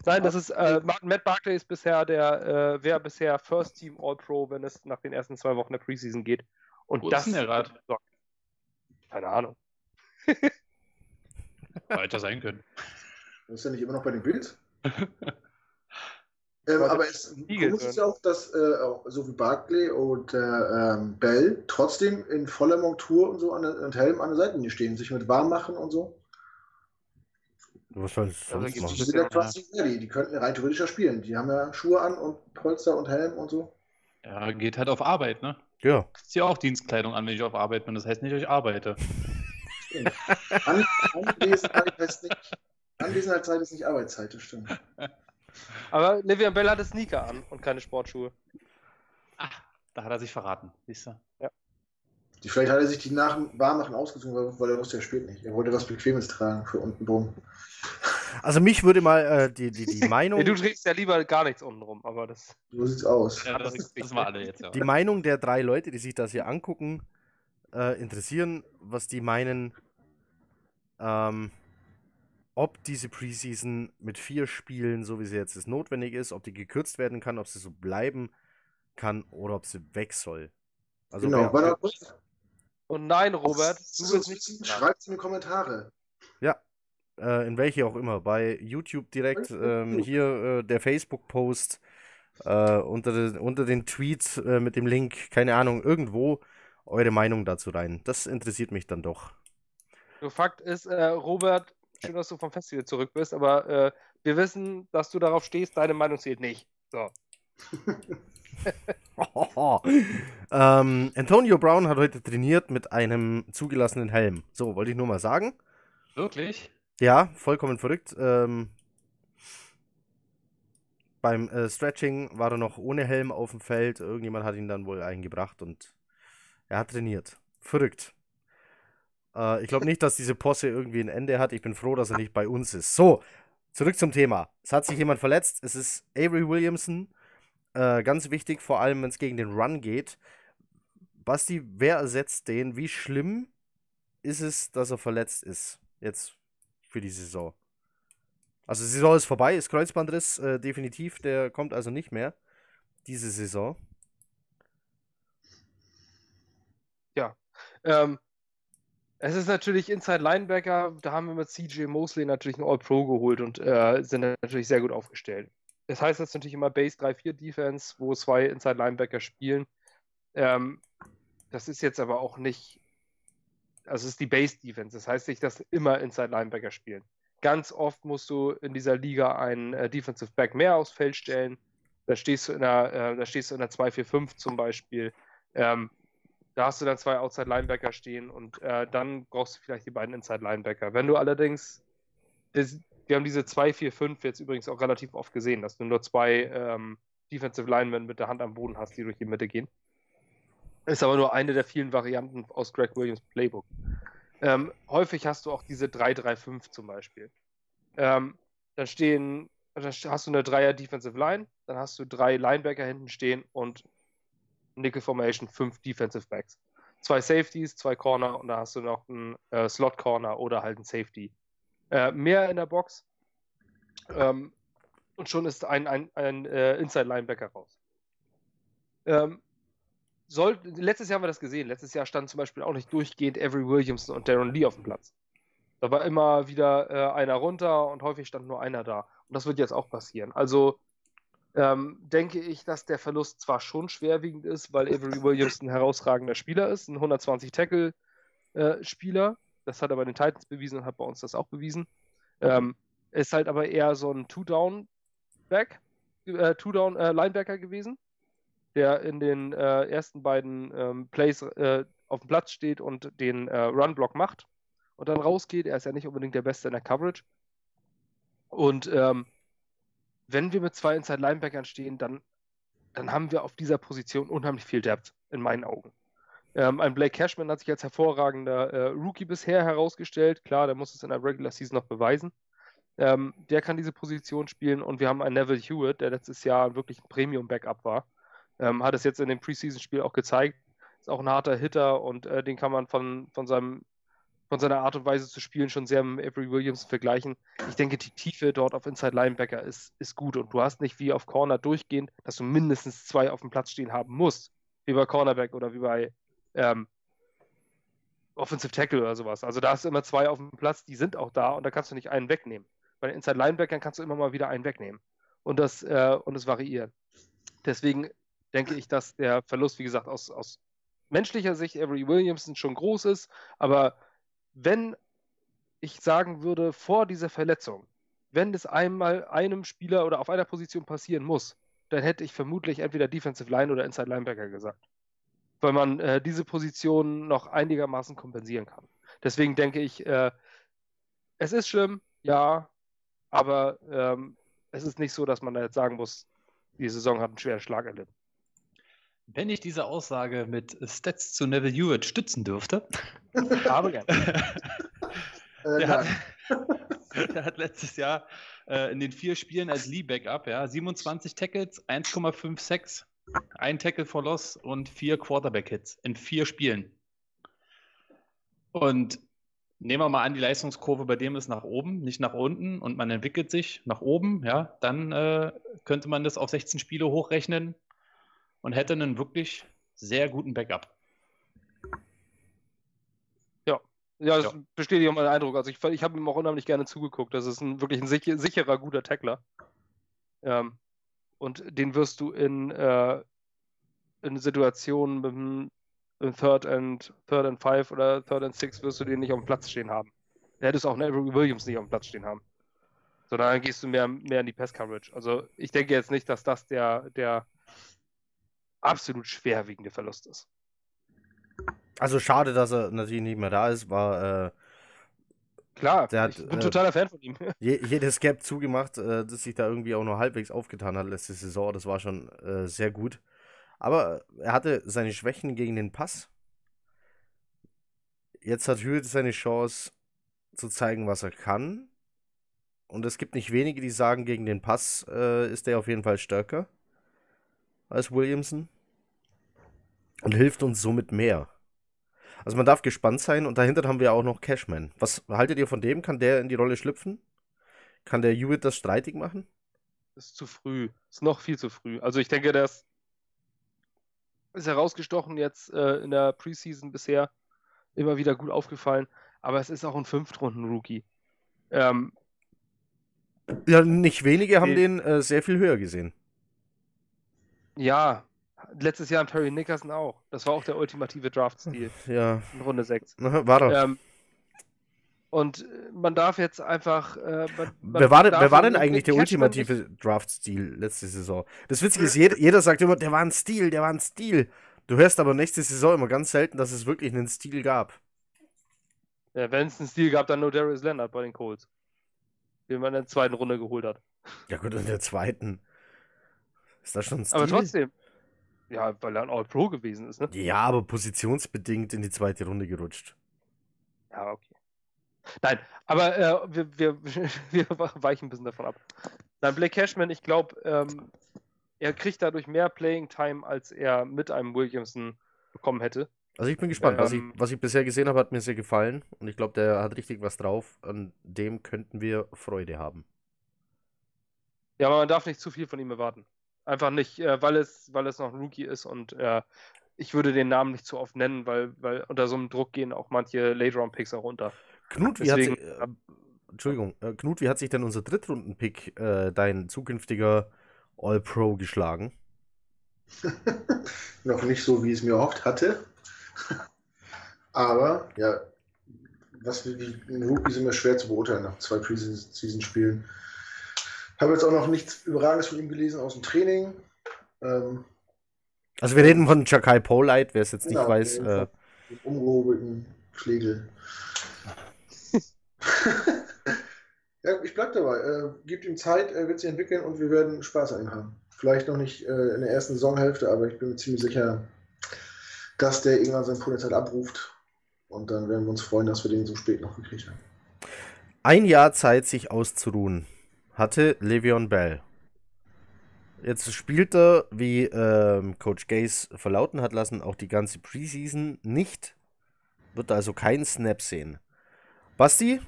Nein, das ist äh, Matt Barkley ist bisher der, äh, wäre bisher First Team All Pro, wenn es nach den ersten zwei Wochen der Preseason geht. Und Wo das ist denn der Rat? Keine Ahnung. Weiter sein können. Das ist ja nicht immer noch bei den Bills. ähm, aber es ist ja auch, dass äh, auch, so wie Barkley und äh, ähm, Bell trotzdem in voller Montur und so an der, und Helm an der Seite stehen, sich mit warm machen und so. Was soll sonst machen? Die, ja die, die könnten rein theoretisch ja spielen. Die haben ja Schuhe an und Polster und Helm und so. Ja, geht halt auf Arbeit, ne? Ja. Ich ziehe auch Dienstkleidung an, wenn ich auf Arbeit bin. Das heißt nicht, dass ich arbeite. an, Anwesenheit heißt nicht, Anwesenheitszeit ist nicht Arbeitszeit, das stimmt. Aber Livian Bell hatte Sneaker an und keine Sportschuhe. Ach, da hat er sich verraten, siehst du? Ja. Die, vielleicht hat er sich die nach dem Warmmachen ausgezogen, weil, weil er wusste, er spielt nicht. Er wollte was Bequemes tragen für unten drum. Also mich würde mal äh, die, die, die Meinung. du trägst ja lieber gar nichts unten rum, aber das. So sieht's aus. Ja, das, das wissen wir alle jetzt. Ja. Die Meinung der drei Leute, die sich das hier angucken, äh, interessieren, was die meinen, ähm, ob diese Preseason mit vier Spielen, so wie sie jetzt ist, notwendig ist, ob die gekürzt werden kann, ob sie so bleiben kann oder ob sie weg soll. Also genau, wer, und nein, Robert, du willst nicht. Schreibt es in die Kommentare. Ja, äh, in welche auch immer. Bei YouTube direkt, ähm, hier äh, der Facebook-Post äh, unter, de, unter den Tweets äh, mit dem Link, keine Ahnung, irgendwo eure Meinung dazu rein. Das interessiert mich dann doch. So, Fakt ist, äh, Robert, schön, dass du vom Festival zurück bist, aber äh, wir wissen, dass du darauf stehst, deine Meinung zählt nicht. So. ähm, Antonio Brown hat heute trainiert mit einem zugelassenen Helm. So, wollte ich nur mal sagen. Wirklich? Ja, vollkommen verrückt. Ähm, beim äh, Stretching war er noch ohne Helm auf dem Feld. Irgendjemand hat ihn dann wohl eingebracht und er hat trainiert. Verrückt. Äh, ich glaube nicht, dass diese Posse irgendwie ein Ende hat. Ich bin froh, dass er nicht bei uns ist. So, zurück zum Thema. Es hat sich jemand verletzt. Es ist Avery Williamson. Äh, ganz wichtig, vor allem wenn es gegen den Run geht. Basti, wer ersetzt den? Wie schlimm ist es, dass er verletzt ist? Jetzt für die Saison. Also die Saison ist vorbei, ist Kreuzbandriss äh, definitiv, der kommt also nicht mehr diese Saison. Ja. Ähm, es ist natürlich Inside Linebacker, da haben wir mit CJ Mosley natürlich einen All-Pro geholt und äh, sind natürlich sehr gut aufgestellt. Das heißt jetzt natürlich immer Base 3-4 Defense, wo zwei Inside Linebacker spielen. Ähm, das ist jetzt aber auch nicht, also es ist die Base Defense. Das heißt nicht, dass immer Inside Linebacker spielen. Ganz oft musst du in dieser Liga einen äh, Defensive Back mehr aufs Feld stellen. Da stehst du in einer, äh, einer 2-4-5 zum Beispiel. Ähm, da hast du dann zwei Outside Linebacker stehen und äh, dann brauchst du vielleicht die beiden Inside Linebacker. Wenn du allerdings das, wir haben diese 2-4-5 jetzt übrigens auch relativ oft gesehen, dass du nur zwei ähm, Defensive Linemen mit der Hand am Boden hast, die durch die Mitte gehen. Ist aber nur eine der vielen Varianten aus Greg Williams Playbook. Ähm, häufig hast du auch diese 3-3-5 zum Beispiel. Ähm, dann stehen, dann hast du eine Dreier Defensive Line, dann hast du drei Linebacker hinten stehen und Nickel Formation, fünf Defensive Backs. Zwei Safeties, zwei Corner und da hast du noch einen äh, Slot Corner oder halt einen Safety. Äh, mehr in der Box ähm, und schon ist ein, ein, ein äh, Inside Linebacker raus. Ähm, soll, letztes Jahr haben wir das gesehen. Letztes Jahr standen zum Beispiel auch nicht durchgehend Avery Williamson und Darren Lee auf dem Platz. Da war immer wieder äh, einer runter und häufig stand nur einer da. Und das wird jetzt auch passieren. Also ähm, denke ich, dass der Verlust zwar schon schwerwiegend ist, weil Avery Williams ein herausragender Spieler ist, ein 120 Tackle-Spieler. Äh, das hat er bei den Titans bewiesen und hat bei uns das auch bewiesen. Ähm, ist halt aber eher so ein Two-Down-Back, äh, Two-Down-Linebacker äh, gewesen der in den äh, ersten beiden ähm, Plays äh, auf dem Platz steht und den äh, Run-Block macht und dann rausgeht. Er ist ja nicht unbedingt der Beste in der Coverage. Und ähm, wenn wir mit zwei Inside Linebackern stehen, dann, dann haben wir auf dieser Position unheimlich viel Depth, in meinen Augen. Ähm, ein Blake Cashman hat sich als hervorragender äh, Rookie bisher herausgestellt. Klar, der muss es in der Regular Season noch beweisen. Ähm, der kann diese Position spielen und wir haben einen Neville Hewitt, der letztes Jahr wirklich ein Premium-Backup war. Ähm, hat es jetzt in dem Preseason-Spiel auch gezeigt. Ist auch ein harter Hitter und äh, den kann man von, von, seinem, von seiner Art und Weise zu spielen schon sehr mit Avery Williams vergleichen. Ich denke, die Tiefe dort auf Inside Linebacker ist, ist gut und du hast nicht wie auf Corner durchgehend, dass du mindestens zwei auf dem Platz stehen haben musst, wie bei Cornerback oder wie bei ähm, Offensive Tackle oder sowas. Also da hast du immer zwei auf dem Platz, die sind auch da und da kannst du nicht einen wegnehmen. Bei den Inside Linebackern kannst du immer mal wieder einen wegnehmen und das, äh, und das variiert. Deswegen denke ich, dass der Verlust, wie gesagt, aus, aus menschlicher Sicht Avery Williamson schon groß ist. Aber wenn ich sagen würde, vor dieser Verletzung, wenn es einmal einem Spieler oder auf einer Position passieren muss, dann hätte ich vermutlich entweder Defensive Line oder Inside Linebacker gesagt. Weil man äh, diese Position noch einigermaßen kompensieren kann. Deswegen denke ich, äh, es ist schlimm, ja, aber ähm, es ist nicht so, dass man da jetzt sagen muss, die Saison hat einen schweren Schlag erlitten. Wenn ich diese Aussage mit Stats zu Neville Hewitt stützen dürfte. Habe gerne. Äh, der, hat, der, hat, letztes Jahr äh, in den vier Spielen als Lee-Backup ja, 27 Tackles, 1,56, ein Tackle for Loss und vier Quarterback-Hits in vier Spielen. Und nehmen wir mal an, die Leistungskurve bei dem ist nach oben, nicht nach unten und man entwickelt sich nach oben, ja, dann äh, könnte man das auf 16 Spiele hochrechnen und hätte einen wirklich sehr guten Backup. Ja, ja, das ja. bestätigt auch meinen Eindruck. Also ich, ich habe ihm auch unheimlich gerne zugeguckt. Das ist ein, wirklich ein sicher, sicherer, guter Tackler. Ähm, und den wirst du in, äh, in Situationen mit dem Third and, Third and Five oder Third and Six wirst du den nicht auf dem Platz stehen haben. Da hättest du auch einen Avery Williams nicht auf dem Platz stehen haben. Sondern dann gehst du mehr, mehr in die Pass Coverage. Also ich denke jetzt nicht, dass das der, der absolut schwerwiegende Verlust ist. Also schade, dass er natürlich nicht mehr da ist, war. Äh, Klar, der hat, ich bin äh, totaler Fan von ihm. Je, jedes Gap zugemacht, äh, das sich da irgendwie auch nur halbwegs aufgetan hat letzte Saison. Das war schon äh, sehr gut. Aber er hatte seine Schwächen gegen den Pass. Jetzt hat Hürth seine Chance zu zeigen, was er kann. Und es gibt nicht wenige, die sagen, gegen den Pass äh, ist er auf jeden Fall stärker als Williamson und hilft uns somit mehr. Also man darf gespannt sein und dahinter haben wir auch noch Cashman. Was haltet ihr von dem? Kann der in die Rolle schlüpfen? Kann der Hewitt das streitig machen? Ist zu früh. Ist noch viel zu früh. Also ich denke, der ist, herausgestochen jetzt äh, in der Preseason bisher. Immer wieder gut aufgefallen. Aber es ist auch ein Fünftrunden-Rookie. Ähm, ja, nicht wenige haben den äh, sehr viel höher gesehen. Ja, letztes Jahr im Terry Nickerson auch. Das war auch der ultimative Draft-Stil. Ja. In Runde 6. War doch. Ähm, und man darf jetzt einfach. Äh, man, wer war denn, wer war denn eigentlich der ultimative Draft-Stil letzte Saison? Das Witzige ist, jeder, jeder sagt immer, der war ein Stil, der war ein Stil. Du hörst aber nächste Saison immer ganz selten, dass es wirklich einen Stil gab. Ja, wenn es einen Stil gab, dann nur Darius Leonard bei den Colts. Den man in der zweiten Runde geholt hat. Ja, gut, in der zweiten. Ist das schon ein Stil? Aber trotzdem. Ja, weil er ein All-Pro gewesen ist, ne? Ja, aber positionsbedingt in die zweite Runde gerutscht. Ja, okay. Nein, aber äh, wir, wir, wir weichen ein bisschen davon ab. Nein, Blake Cashman, ich glaube, ähm, er kriegt dadurch mehr Playing Time, als er mit einem Williamson bekommen hätte. Also ich bin gespannt. Ähm, was, ich, ähm, was ich bisher gesehen habe, hat mir sehr gefallen. Und ich glaube, der hat richtig was drauf. An dem könnten wir Freude haben. Ja, aber man darf nicht zu viel von ihm erwarten. Einfach nicht, äh, weil, es, weil es noch ein Rookie ist und äh, ich würde den Namen nicht zu oft nennen, weil, weil unter so einem Druck gehen auch manche Late-Round-Picks auch runter. Knut, wie Deswegen, hat sich, äh, Entschuldigung, äh, Knut, wie hat sich denn unser Drittrunden-Pick, äh, dein zukünftiger All-Pro, geschlagen? noch nicht so, wie es mir erhofft hatte. Aber, ja, was wie ein Rookie ist immer schwer zu beurteilen nach zwei Preseason-Spielen. Habe jetzt auch noch nichts Überragendes von ihm gelesen aus dem Training. Ähm, also wir reden von Chakai Polite, wer es jetzt genau, nicht weiß. Äh, umgehobelten Schlegel. ja, ich bleib dabei. Äh, gebt ihm Zeit, er wird sich entwickeln und wir werden Spaß an ihm haben. Vielleicht noch nicht äh, in der ersten Saisonhälfte, aber ich bin mir ziemlich sicher, dass der irgendwann sein Potenzial abruft. Und dann werden wir uns freuen, dass wir den so spät noch gekriegt haben. Ein Jahr Zeit, sich auszuruhen hatte Le'Veon Bell. Jetzt spielt er, wie ähm, Coach Gaze verlauten hat lassen, auch die ganze Preseason nicht. Wird also keinen Snap sehen. Basti,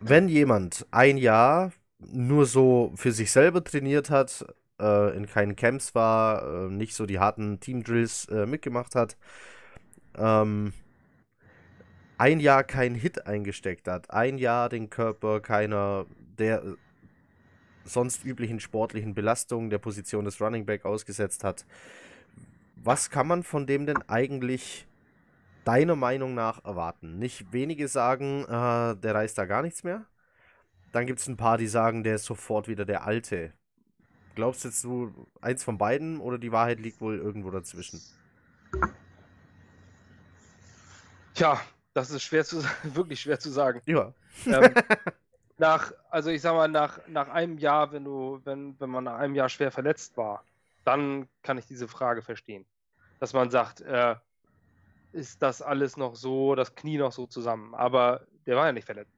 wenn jemand ein Jahr nur so für sich selber trainiert hat, äh, in keinen Camps war, äh, nicht so die harten Team-Drills äh, mitgemacht hat, ähm, ein Jahr keinen Hit eingesteckt hat, ein Jahr den Körper keiner der sonst üblichen sportlichen Belastungen der Position des Running Back ausgesetzt hat. Was kann man von dem denn eigentlich deiner Meinung nach erwarten? Nicht wenige sagen, äh, der reißt da gar nichts mehr. Dann gibt es ein paar, die sagen, der ist sofort wieder der Alte. Glaubst jetzt du eins von beiden oder die Wahrheit liegt wohl irgendwo dazwischen? Tja, das ist schwer zu wirklich schwer zu sagen. Ja. Ähm, nach, also ich sag mal, nach, nach einem Jahr, wenn du, wenn, wenn man nach einem Jahr schwer verletzt war, dann kann ich diese Frage verstehen. Dass man sagt, äh, ist das alles noch so, das Knie noch so zusammen. Aber der war ja nicht verletzt.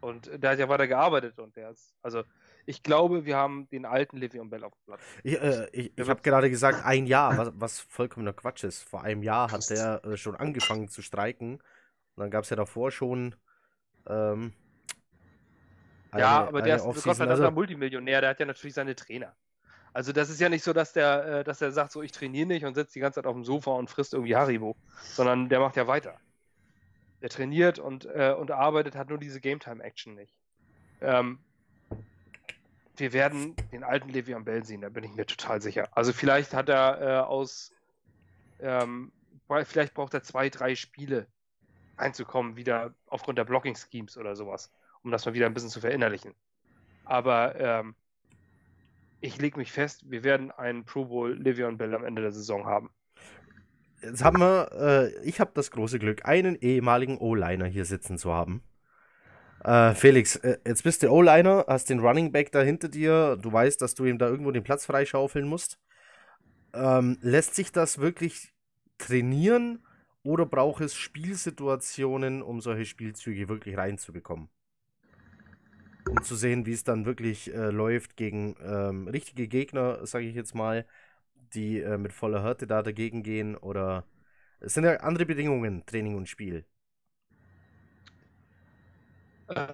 Und der hat ja weiter gearbeitet und der ist, also ich glaube, wir haben den alten Le'Veon Bell auf dem Platz. Ich, äh, ich, ich habe gerade gesagt, ein Jahr, was, was vollkommener Quatsch ist. Vor einem Jahr hat der äh, schon angefangen zu streiken. Und dann gab es ja davor schon ähm, eine, ja, aber der ist Gott sei Dank also, Multimillionär, der hat ja natürlich seine Trainer. Also das ist ja nicht so, dass der, äh, dass der sagt, so ich trainiere nicht und sitzt die ganze Zeit auf dem Sofa und frisst irgendwie Haribo, sondern der macht ja weiter. Der trainiert und, äh, und arbeitet, hat nur diese Game-Time-Action nicht. Ähm, wir werden den alten Le'Veon Bell sehen, da bin ich mir total sicher. Also vielleicht hat er äh, aus, ähm, vielleicht braucht er zwei, drei Spiele einzukommen, wieder aufgrund der Blocking-Schemes oder sowas um das mal wieder ein bisschen zu verinnerlichen. Aber ähm, ich lege mich fest, wir werden einen Pro Bowl Livion Bell am Ende der Saison haben. Jetzt haben wir, äh, ich habe das große Glück, einen ehemaligen O-Liner hier sitzen zu haben. Äh, Felix, äh, jetzt bist du O-Liner, hast den Running Back da hinter dir, du weißt, dass du ihm da irgendwo den Platz freischaufeln musst. Ähm, lässt sich das wirklich trainieren oder braucht es Spielsituationen, um solche Spielzüge wirklich reinzubekommen? Um zu sehen, wie es dann wirklich äh, läuft gegen ähm, richtige Gegner, sage ich jetzt mal, die äh, mit voller Härte da dagegen gehen oder es sind ja andere Bedingungen, Training und Spiel.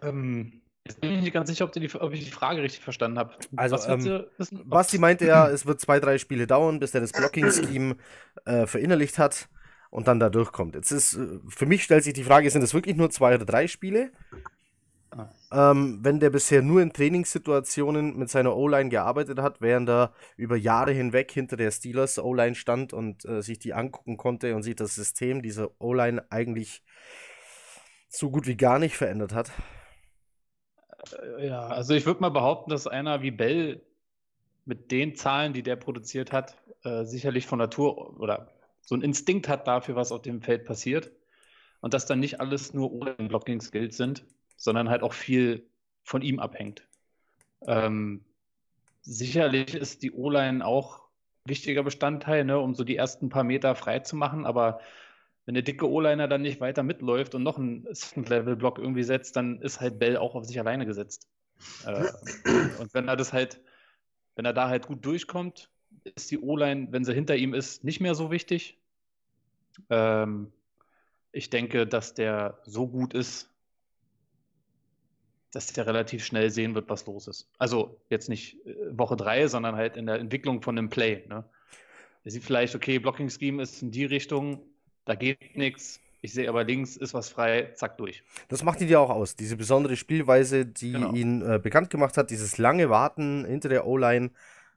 Ähm, jetzt bin ich nicht ganz sicher, ob, die, ob ich die Frage richtig verstanden habe. Also, ähm, Basti meinte ja, es wird zwei, drei Spiele dauern, bis er das Blocking-Scheme äh, verinnerlicht hat und dann da durchkommt. Jetzt ist, äh, für mich stellt sich die Frage, sind es wirklich nur zwei oder drei Spiele? Ähm, wenn der bisher nur in Trainingssituationen mit seiner O-Line gearbeitet hat, während er über Jahre hinweg hinter der Steelers O-Line stand und äh, sich die angucken konnte und sich das System dieser O-Line eigentlich so gut wie gar nicht verändert hat. Äh, ja, also ich würde mal behaupten, dass einer wie Bell mit den Zahlen, die der produziert hat, äh, sicherlich von Natur oder so ein Instinkt hat dafür, was auf dem Feld passiert. Und dass dann nicht alles nur O-Line-Blocking-Skills sind, sondern halt auch viel von ihm abhängt. Ähm, sicherlich ist die O-Line auch wichtiger Bestandteil, ne, um so die ersten paar Meter frei zu machen. Aber wenn der dicke O-Liner dann nicht weiter mitläuft und noch einen Second-Level-Block irgendwie setzt, dann ist halt Bell auch auf sich alleine gesetzt. Äh, und wenn er das halt, wenn er da halt gut durchkommt, ist die O-Line, wenn sie hinter ihm ist, nicht mehr so wichtig. Ähm, ich denke, dass der so gut ist, dass der relativ schnell sehen wird, was los ist. Also jetzt nicht äh, Woche drei, sondern halt in der Entwicklung von einem Play. Ne? Er sieht vielleicht, okay, Blocking Scheme ist in die Richtung, da geht nichts. Ich sehe aber links ist was frei, zack durch. Das macht ihn ja auch aus. Diese besondere Spielweise, die genau. ihn äh, bekannt gemacht hat, dieses lange Warten hinter der O-Line,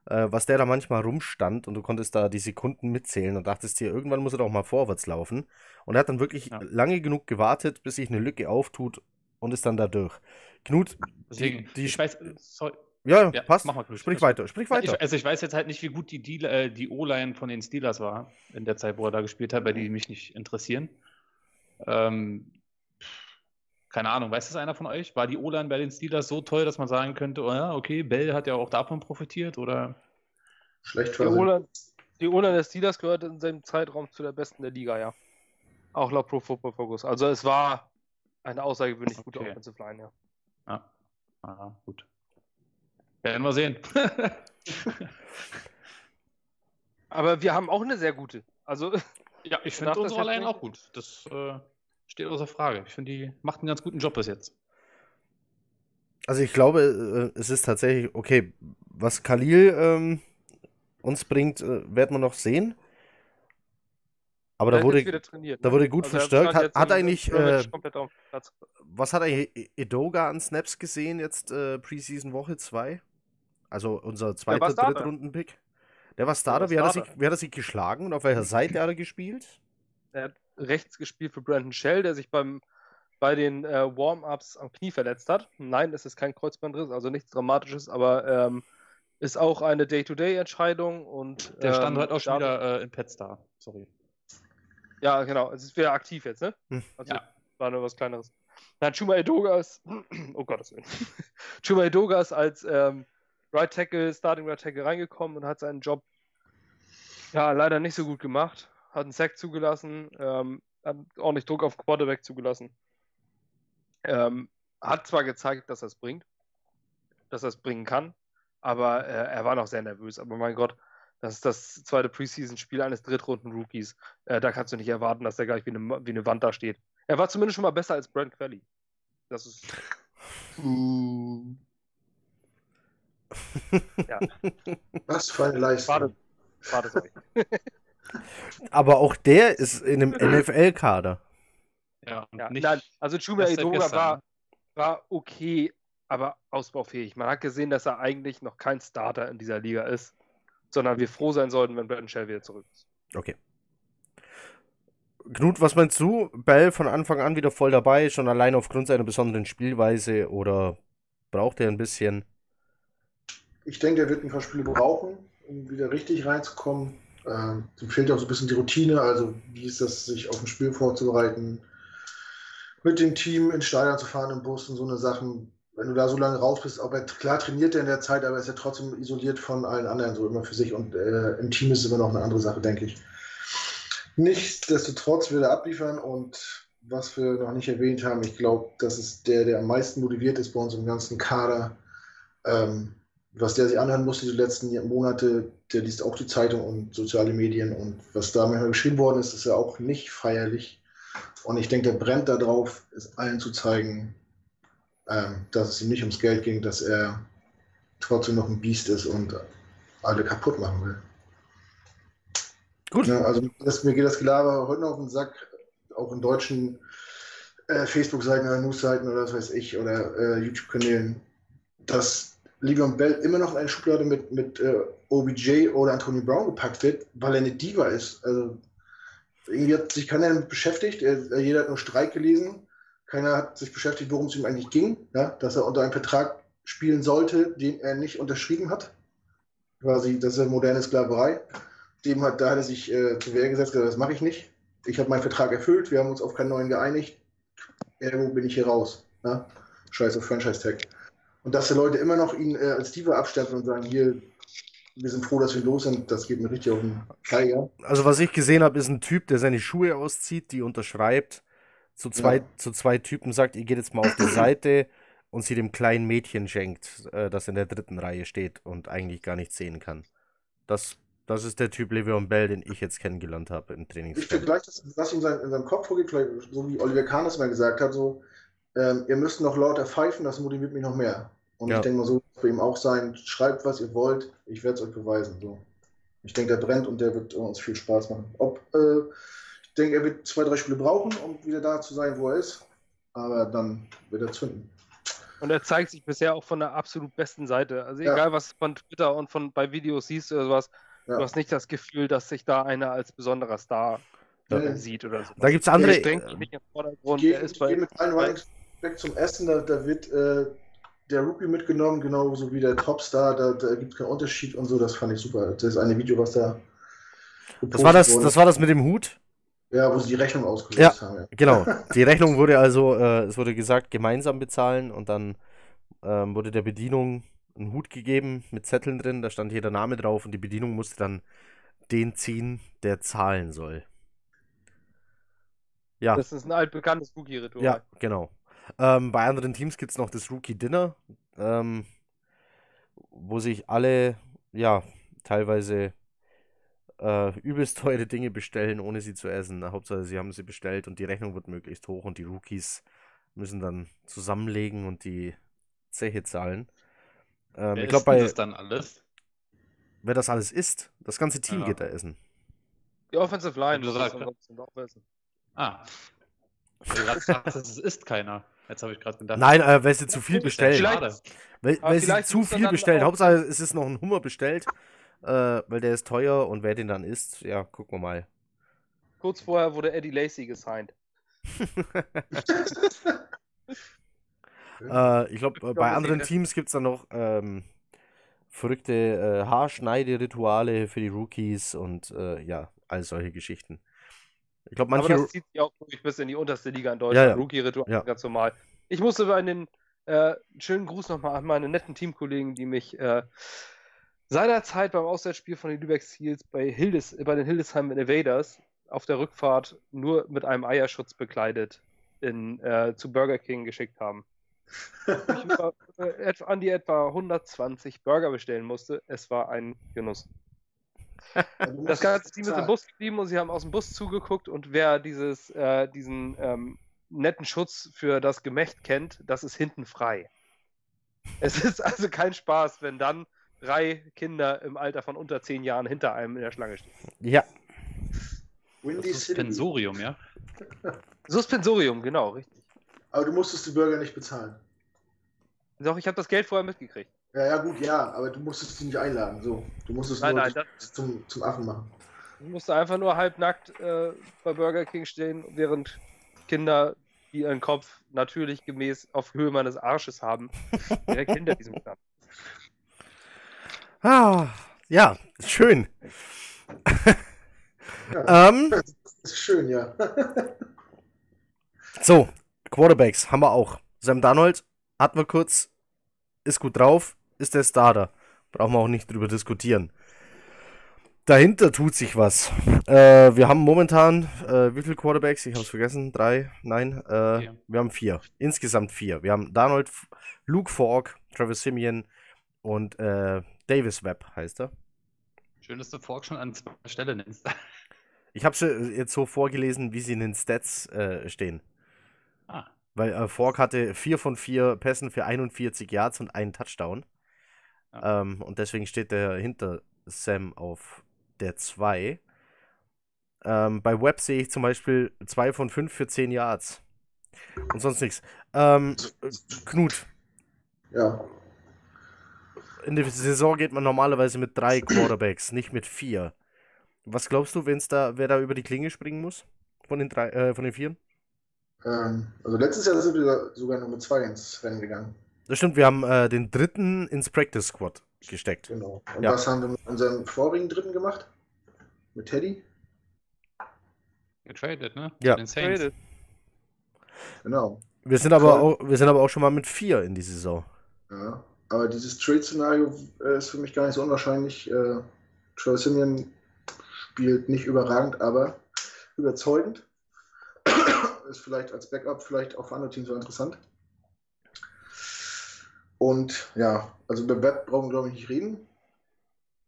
äh, was der da manchmal rumstand und du konntest da die Sekunden mitzählen und dachtest dir, irgendwann muss er doch mal vorwärts laufen. Und er hat dann wirklich ja. lange genug gewartet, bis sich eine Lücke auftut und ist dann da durch. Knut, Deswegen, die, die ich weiß, sorry. Ja, ja, passt. Mach mal, sprich weiter, sprich weiter. Ich, also ich weiß jetzt halt nicht, wie gut die, die, äh, die O-Line von den Steelers war in der Zeit, wo er da gespielt hat, weil die mich nicht interessieren. Ähm, keine Ahnung, weiß das einer von euch? War die O-Line bei den Steelers so toll, dass man sagen könnte, oh ja, okay, Bell hat ja auch davon profitiert oder? Schlecht für Die O-Line der Steelers gehört in seinem Zeitraum zu der besten der Liga, ja. Auch laut Pro Football Focus. Also es war eine außergewöhnlich gute okay. Offensive Line, ja. Ja, Aha, gut. Werden wir sehen. Aber wir haben auch eine sehr gute. Also, ja, ich finde unsere allein auch gut. Das äh, steht außer Frage. Ich finde, die macht einen ganz guten Job bis jetzt. Also ich glaube, äh, es ist tatsächlich, okay, was Khalil ähm, uns bringt, äh, werden wir noch sehen. Aber da wurde, da wurde gut also verstärkt. Hat, hat eigentlich, äh, was hat eigentlich Edoga an Snaps gesehen jetzt äh, Preseason Woche 2? Also unser zweiter Drittrunden-Pick. Der war Starter. Der war Starter. Wie, hat sich, wie, hat er sich, geschlagen und auf welcher Seite hat er gespielt? Er hat rechts gespielt für Brandon Shell, der sich beim, bei den äh, Warm-Ups am Knie verletzt hat. Nein, es ist kein Kreuzbandriss, also nichts Dramatisches, aber ähm, ist auch eine Day-to-Day-Entscheidung. und Der stand ähm, heute auch schon wieder äh, in Petstar. Sorry. Ja, genau. Es ist wieder aktiv jetzt, ne? Hm. Also, ja. War nur was Kleineres. Nein, Chuma Edoga ist. oh Gottes Willen. Chuma Edoga ist als ähm, Right Tackle, Starting Right Tackle reingekommen und hat seinen Job ja leider nicht so gut gemacht. Hat einen Sack zugelassen, ähm, hat ordentlich Druck auf Quarterback zugelassen. Ähm, hat zwar gezeigt, dass er es bringt, dass er es bringen kann, aber äh, er war noch sehr nervös. Aber mein Gott, das ist das zweite Preseason-Spiel eines Drittrunden-Rookies. Äh, da kannst du nicht erwarten, dass der gleich wie eine, wie eine Wand da steht. Er war zumindest schon mal besser als Brent Quelly. Das ist. Uh. ja. Was für eine Leistung. Warte, warte, sorry. Aber auch der ist in einem NFL-Kader. Ja, ja nein, also Chuma Edoga war, ne? war okay, aber ausbaufähig. Man hat gesehen, dass er eigentlich noch kein Starter in dieser Liga ist sondern wir froh sein sollten, wenn Brandon Shell wieder zurück ist. Okay. Knut, was meinst du? Bell von Anfang an wieder voll dabei, schon allein aufgrund seiner besonderen Spielweise oder braucht er ein bisschen? Ich denke, er wird ein paar Spiele brauchen, um wieder richtig reinzukommen. Ähm, ihm fehlt auch so ein bisschen die Routine, also wie ist das, sich auf ein Spiel vorzubereiten, mit dem Team ins Stadion zu fahren im Bus und so eine Sachen wenn du da so lange raus bist, aber klar trainiert er in der Zeit, aber er ist ja trotzdem isoliert von allen anderen, so immer für sich. Und äh, im Team ist es immer noch eine andere Sache, denke ich. Nichtsdestotrotz will er abliefern und was wir noch nicht erwähnt haben, ich glaube, das ist der, der am meisten motiviert ist bei uns im ganzen Kader. Ähm, was der sich anhören musste die letzten Monate, der liest auch die Zeitung und soziale Medien und was da manchmal geschrieben worden ist, ist ja auch nicht feierlich. Und ich denke, der brennt darauf, es allen zu zeigen, ähm, dass es ihm nicht ums Geld ging, dass er trotzdem noch ein Biest ist und alle kaputt machen will. Gut. Ja, also das, mir geht das Gelaber heute noch auf den Sack, auch in deutschen äh, Facebook-Seiten oder News-Seiten oder was weiß ich oder äh, YouTube-Kanälen, dass Livion Bell immer noch in eine Schublade mit, mit äh, OBJ oder Anthony Brown gepackt wird, weil er eine Diva ist. Also irgendwie hat sich keiner damit beschäftigt. Er, jeder hat nur Streik gelesen keiner hat sich beschäftigt, worum es ihm eigentlich ging, ja? dass er unter einem Vertrag spielen sollte, den er nicht unterschrieben hat. Quasi, das ist eine moderne Sklaverei. Dem hat, da hat er sich äh, zur Wehr gesetzt, gesagt, das mache ich nicht. Ich habe meinen Vertrag erfüllt, wir haben uns auf keinen neuen geeinigt. Ergo bin ich hier raus. Ja? Scheiß auf Franchise-Tag. Und dass die Leute immer noch ihn äh, als Diva abstempeln und sagen, hier, wir sind froh, dass wir los sind. Das geht mir richtig auf den Zeiger. Also, was ich gesehen habe, ist ein Typ, der seine Schuhe auszieht, die unterschreibt. Zu zwei, ja. zu zwei Typen sagt, ihr geht jetzt mal auf die Seite und sie dem kleinen Mädchen schenkt, äh, das in der dritten Reihe steht und eigentlich gar nicht sehen kann. Das, das ist der Typ Le'Veon Bell, den ich jetzt kennengelernt habe im Training. Ich gleich, das, was ihm in seinem Kopf vorgeht, so wie Oliver Kahn es mal gesagt hat, so, ähm, ihr müsst noch lauter pfeifen, das motiviert mich noch mehr. Und ja. ich denke mal, so wird es bei ihm auch sein. Schreibt, was ihr wollt, ich werde es euch beweisen. So. Ich denke, der brennt und der wird uns viel Spaß machen. Ob, äh, denke, er wird zwei, drei Spiele brauchen, um wieder da zu sein, wo er ist. Aber dann wird er zünden. Und er zeigt sich bisher auch von der absolut besten Seite. Also egal, ja. was von Twitter und von bei Videos siehst oder sowas, ja. du hast nicht das Gefühl, dass sich da einer als besonderer Star ja. sieht oder so. Da gibt es andere. Ich denke nicht im Vordergrund. Ich gehe, ich gehe mit einem Weg zum Essen, da, da wird äh, der Rookie mitgenommen, genauso wie der Topstar, da, da gibt es keinen Unterschied und so, das fand ich super. Das ist eine Video, was da. Das war das, das war das mit dem Hut? Ja, wo sie die Rechnung ausgelöst ja, haben. Ja, genau. Die Rechnung wurde also, äh, es wurde gesagt, gemeinsam bezahlen und dann ähm, wurde der Bedienung ein Hut gegeben mit Zetteln drin, da stand jeder Name drauf und die Bedienung musste dann den ziehen, der zahlen soll. Ja. Das ist ein altbekanntes Rookie-Ritual. Ja, genau. Ähm, bei anderen Teams gibt es noch das Rookie Dinner, ähm, wo sich alle, ja, teilweise äh, übelst teure Dinge bestellen, ohne sie zu essen. Hauptsache, sie haben sie bestellt und die Rechnung wird möglichst hoch und die Rookies müssen dann zusammenlegen und die Zeche zahlen. Ähm, Wer ich glaube, bei. das dann alles? Wer das alles isst, das ganze Team ja. geht da essen. Die Offensive Line, du sagst. Ah. Du sagst, es isst keiner. Jetzt habe ich gerade gedacht. Nein, äh, weil sie zu viel bestellen. Weil, weil sie zu viel bestellen. Hauptsache, es ist noch ein Hummer bestellt, äh, weil der ist teuer und wer den dann isst, ja, gucken wir mal. Kurz vorher wurde Eddie Lacey gesigned. äh, ich glaube, bei anderen Teams gibt es dann noch ähm, verrückte äh, Haarschneiderituale für die Rookies und äh, ja, all solche Geschichten. Ich glaube, manche. Aber das zieht sich auch durch bis in die unterste Liga in Deutschland. Ja, ja. Rookie-Ritual ja. ganz normal. Ich musste einen äh, schönen Gruß nochmal an meine netten Teamkollegen, die mich äh, seinerzeit beim Auswärtsspiel von den Lübeck Seals bei, Hildes, bei den Hildesheim Invaders auf der Rückfahrt nur mit einem Eierschutz bekleidet in, äh, zu Burger King geschickt haben. ich über, äh, an die etwa 120 Burger bestellen musste. Es war ein Genuss. das ganze Team ist im Bus geblieben und sie haben aus dem Bus zugeguckt und wer dieses, äh, diesen ähm, netten Schutz für das Gemächt kennt, das ist hinten frei. Es ist also kein Spaß, wenn dann drei Kinder im Alter von unter zehn Jahren hinter einem in der Schlange stehen. Ja. Windy Suspensorium, ja? Suspensorium, genau, richtig. Aber du musstest die Bürger nicht bezahlen. Doch, ich habe das Geld vorher mitgekriegt. Ja, ja, gut, ja, aber du musstest sie nicht einladen. So. Du musstest nein, nur nein, zum, zum Affen machen. Du musst einfach nur halbnackt äh, bei Burger King stehen, während Kinder, die ihren Kopf natürlich gemäß auf Höhe meines Arsches haben, direkt hinter diesem Platz. Ah, ja, schön. Ja, ähm, das ist schön, ja. so, Quarterbacks haben wir auch. Sam Darnold hatten wir kurz, ist gut drauf, ist der Starter. Brauchen wir auch nicht drüber diskutieren. Dahinter tut sich was. Äh, wir haben momentan, äh, wie viele Quarterbacks? Ich habe es vergessen. Drei? Nein. Äh, wir haben vier. Insgesamt vier. Wir haben Darnold, Luke Falk, Travis Simeon und äh, Davis Webb heißt er. Schön, dass du Falk schon an zweiter Stelle nennst. ich habe es äh, jetzt so vorgelesen, wie sie in den Stats äh, stehen. Ah. Weil äh, Fork hatte vier von vier Pässen für 41 Yards und einen Touchdown. Ja. Ähm, und deswegen steht er hinter Sam auf der 2. Ähm, bei Webb sehe ich zum Beispiel 2 von 5 für 10 Yards. Und sonst nichts. Ähm, Knut. Ja. In der Saison geht man normalerweise mit drei Quarterbacks, nicht mit vier. Was glaubst du, wenn's da, wer da über die Klinge springen muss? Von den drei, äh, von den vieren? Ähm, also letztes Jahr sind wir sogar nur mit zwei ins Rennen gegangen. Das stimmt, wir haben äh, den dritten ins Practice Squad gesteckt. Genau. Und ja. was haben wir mit unserem vorigen dritten gemacht? Mit Teddy? Getradet, ne? Ja. Den Saints. Genau. Wir sind, aber auch, wir sind aber auch schon mal mit vier in die Saison. Ja. Aber dieses Trade-Szenario äh, ist für mich gar nicht so unwahrscheinlich. Äh, Travis Simeon spielt nicht überragend, aber überzeugend. ist vielleicht als Backup vielleicht auch für andere Teams so interessant. Und ja, also über Web brauchen wir, glaube ich, nicht reden.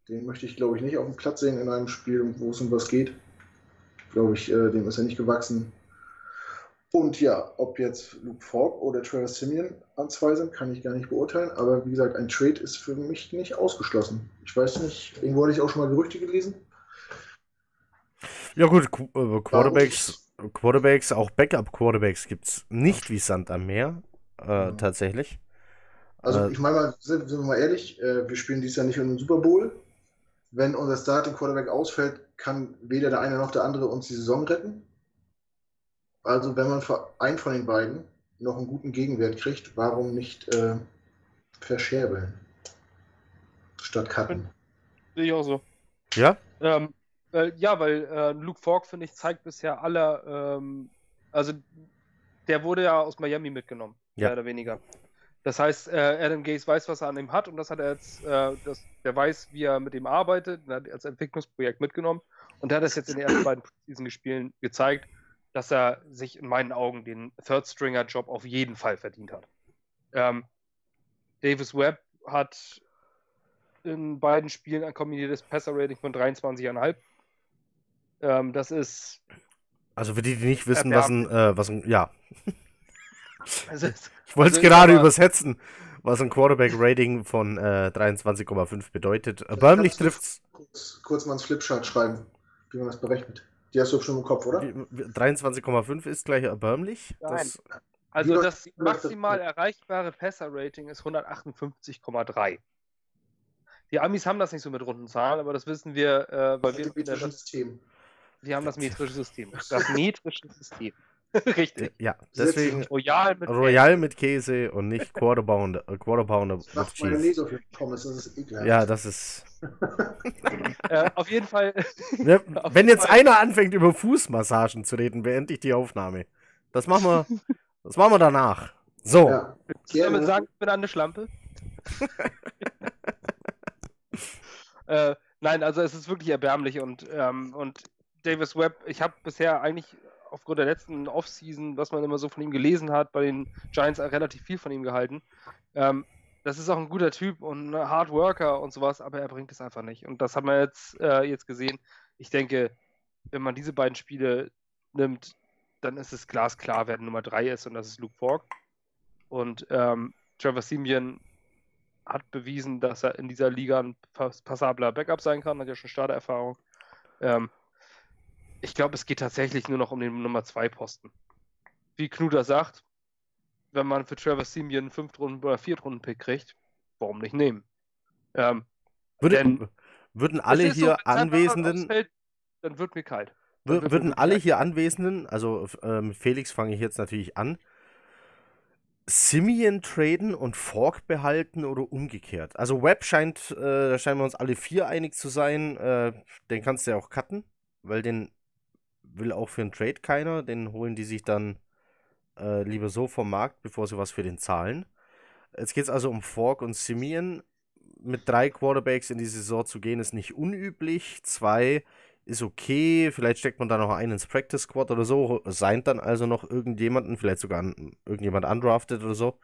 Den möchte ich, glaube ich, nicht auf dem Platz sehen in einem Spiel, wo es um was geht. Glaube ich, äh, dem ist er nicht gewachsen. Und ja, ob jetzt Luke Falk oder Travis Simeon an zwei sind, kann ich gar nicht beurteilen. Aber wie gesagt, ein Trade ist für mich nicht ausgeschlossen. Ich weiß nicht, irgendwo hatte ich auch schon mal Gerüchte gelesen. Ja gut, Qu äh, Quarterbacks, Quarterbacks, auch Backup-Quarterbacks gibt es nicht wie Sand am Meer, äh, mhm. tatsächlich. Also äh, ich meine mal, sind, sind, wir mal ehrlich, äh, wir spielen dieses Jahr nicht in den Super Bowl. Wenn unser Starting Quarterback ausfällt, kann weder der eine noch der andere uns die Saison retten. Also wenn man für einen von den beiden noch einen guten Gegenwert kriegt, warum nicht äh, verscherbeln? Statt cutten. Sehe ich auch so. Ja? Ähm, äh, ja, weil äh, Luke Falk, finde ich, zeigt bisher alle, ähm, also der wurde ja aus Miami mitgenommen, ja. mehr oder weniger. Das heißt, äh, Adam Gaze weiß, was er an ihm hat und das hat er jetzt, äh, das, der weiß, wie er mit ihm arbeitet, er hat als Entwicklungsprojekt mitgenommen und der hat das jetzt in den ersten beiden Season-Spielen gezeigt dass er sich in meinen Augen den Third-Stringer-Job auf jeden Fall verdient hat. Ähm, Davis Webb hat in beiden Spielen ein kombiniertes Passer-Rating von 23,5. Ähm, das ist. Also für die, die nicht wissen, was ein, äh, was ein, ja. Also, ich wollte es also gerade übersetzen, was ein Quarterback-Rating von äh, 23,5 bedeutet. Burnley trifft's. Kurz, kurz mal ins Flipchart schreiben, wie man das berechnet. Die hast du schon im Kopf, oder? 23,5 ist gleich erbärmlich. Nein. Das also das maximal erreichbare Passer-Rating ist 158,3. Die Amis haben das nicht so mit runden Zahlen, aber das wissen wir, äh, weil wir. Das System. Wir haben das metrische System. Das metrische System. Richtig. Ja, deswegen Royal mit, Royal mit Käse und nicht Quarter Pounder, äh, Quarter Pounder mit Cheese. Auf Pommes, das ist ekelhaft. Ja, das ist. äh, auf jeden Fall. Ne, wenn jetzt Fall. einer anfängt über Fußmassagen zu reden, beende ich die Aufnahme. Das machen wir, das machen wir danach. So. Ja. Du damit sagen, ich bin eine Schlampe? äh, nein, also es ist wirklich erbärmlich und, ähm, und Davis Webb, ich habe bisher eigentlich aufgrund der letzten Offseason, was man immer so von ihm gelesen hat, bei den Giants relativ viel von ihm gehalten. Ähm, das ist auch ein guter Typ und ein Hard Worker und sowas, aber er bringt es einfach nicht. Und das haben wir jetzt, äh, jetzt gesehen. Ich denke, wenn man diese beiden Spiele nimmt, dann ist es glasklar, wer Nummer 3 ist und das ist Luke Falk. Und ähm, Trevor Simeon hat bewiesen, dass er in dieser Liga ein passabler Backup sein kann, hat ja schon Startererfahrung. Ähm, ich glaube, es geht tatsächlich nur noch um den Nummer 2 Posten. Wie Knuder sagt, wenn man für Trevor Simeon einen 5 Runden oder 4 Runden Pick kriegt, warum nicht nehmen? Ähm, Würde, denn, würden alle hier so, Anwesenden ausfällt, dann wird mir kalt. Wird würden alle kalt. hier Anwesenden, also äh, mit Felix fange ich jetzt natürlich an, Simeon traden und Fork behalten oder umgekehrt? Also Web scheint, äh, da scheinen wir uns alle vier einig zu sein. Äh, den kannst du ja auch cutten, weil den will auch für einen Trade keiner. Den holen die sich dann äh, lieber so vom Markt, bevor sie was für den zahlen. Jetzt geht es also um Fork und Simeon. Mit drei Quarterbacks in die Saison zu gehen, ist nicht unüblich. Zwei ist okay. Vielleicht steckt man da noch einen ins Practice Squad oder so. Seint dann also noch irgendjemanden, vielleicht sogar an, irgendjemand undrafted oder so.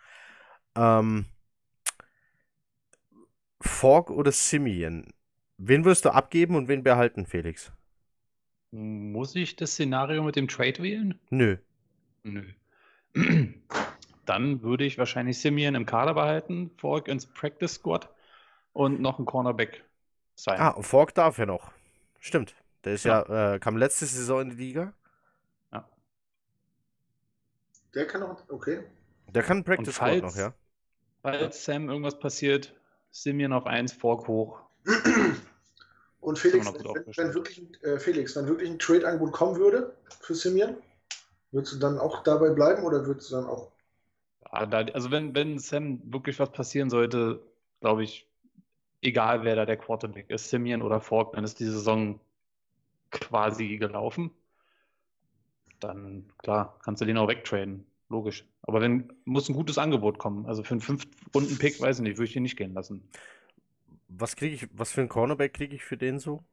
Ähm, Fork oder Simeon? Wen wirst du abgeben und wen behalten, Felix? Muss ich das Szenario mit dem Trade wählen? Nö. Nö. Dann würde ich wahrscheinlich Simeon im Kader behalten, Fork ins Practice Squad und noch ein Cornerback sein. Ah, Fork darf ja noch. Stimmt. Der ist ja, ja äh, kam letzte Saison in die Liga. Ja. Der kann noch, okay. Der kann Practice falls, Squad noch, ja. Falls Sam irgendwas passiert, Simeon auf 1, Fork hoch. Und Felix, wenn, wenn, wirklich, äh, Felix, wenn wirklich ein Trade-Angebot kommen würde für Simeon, würdest du dann auch dabei bleiben oder würdest du dann auch. Da, also wenn, wenn Sam wirklich was passieren sollte, glaube ich, egal wer da der Quarterback ist, Simeon oder Fork, dann ist die Saison quasi gelaufen. Dann, klar, kannst du den auch wegtraden. logisch. Aber wenn muss ein gutes Angebot kommen. Also für einen Fünf-Runden-Pick, weiß ich nicht, würde ich ihn nicht gehen lassen. Was kriege ich, was für einen Cornerback kriege ich für den so?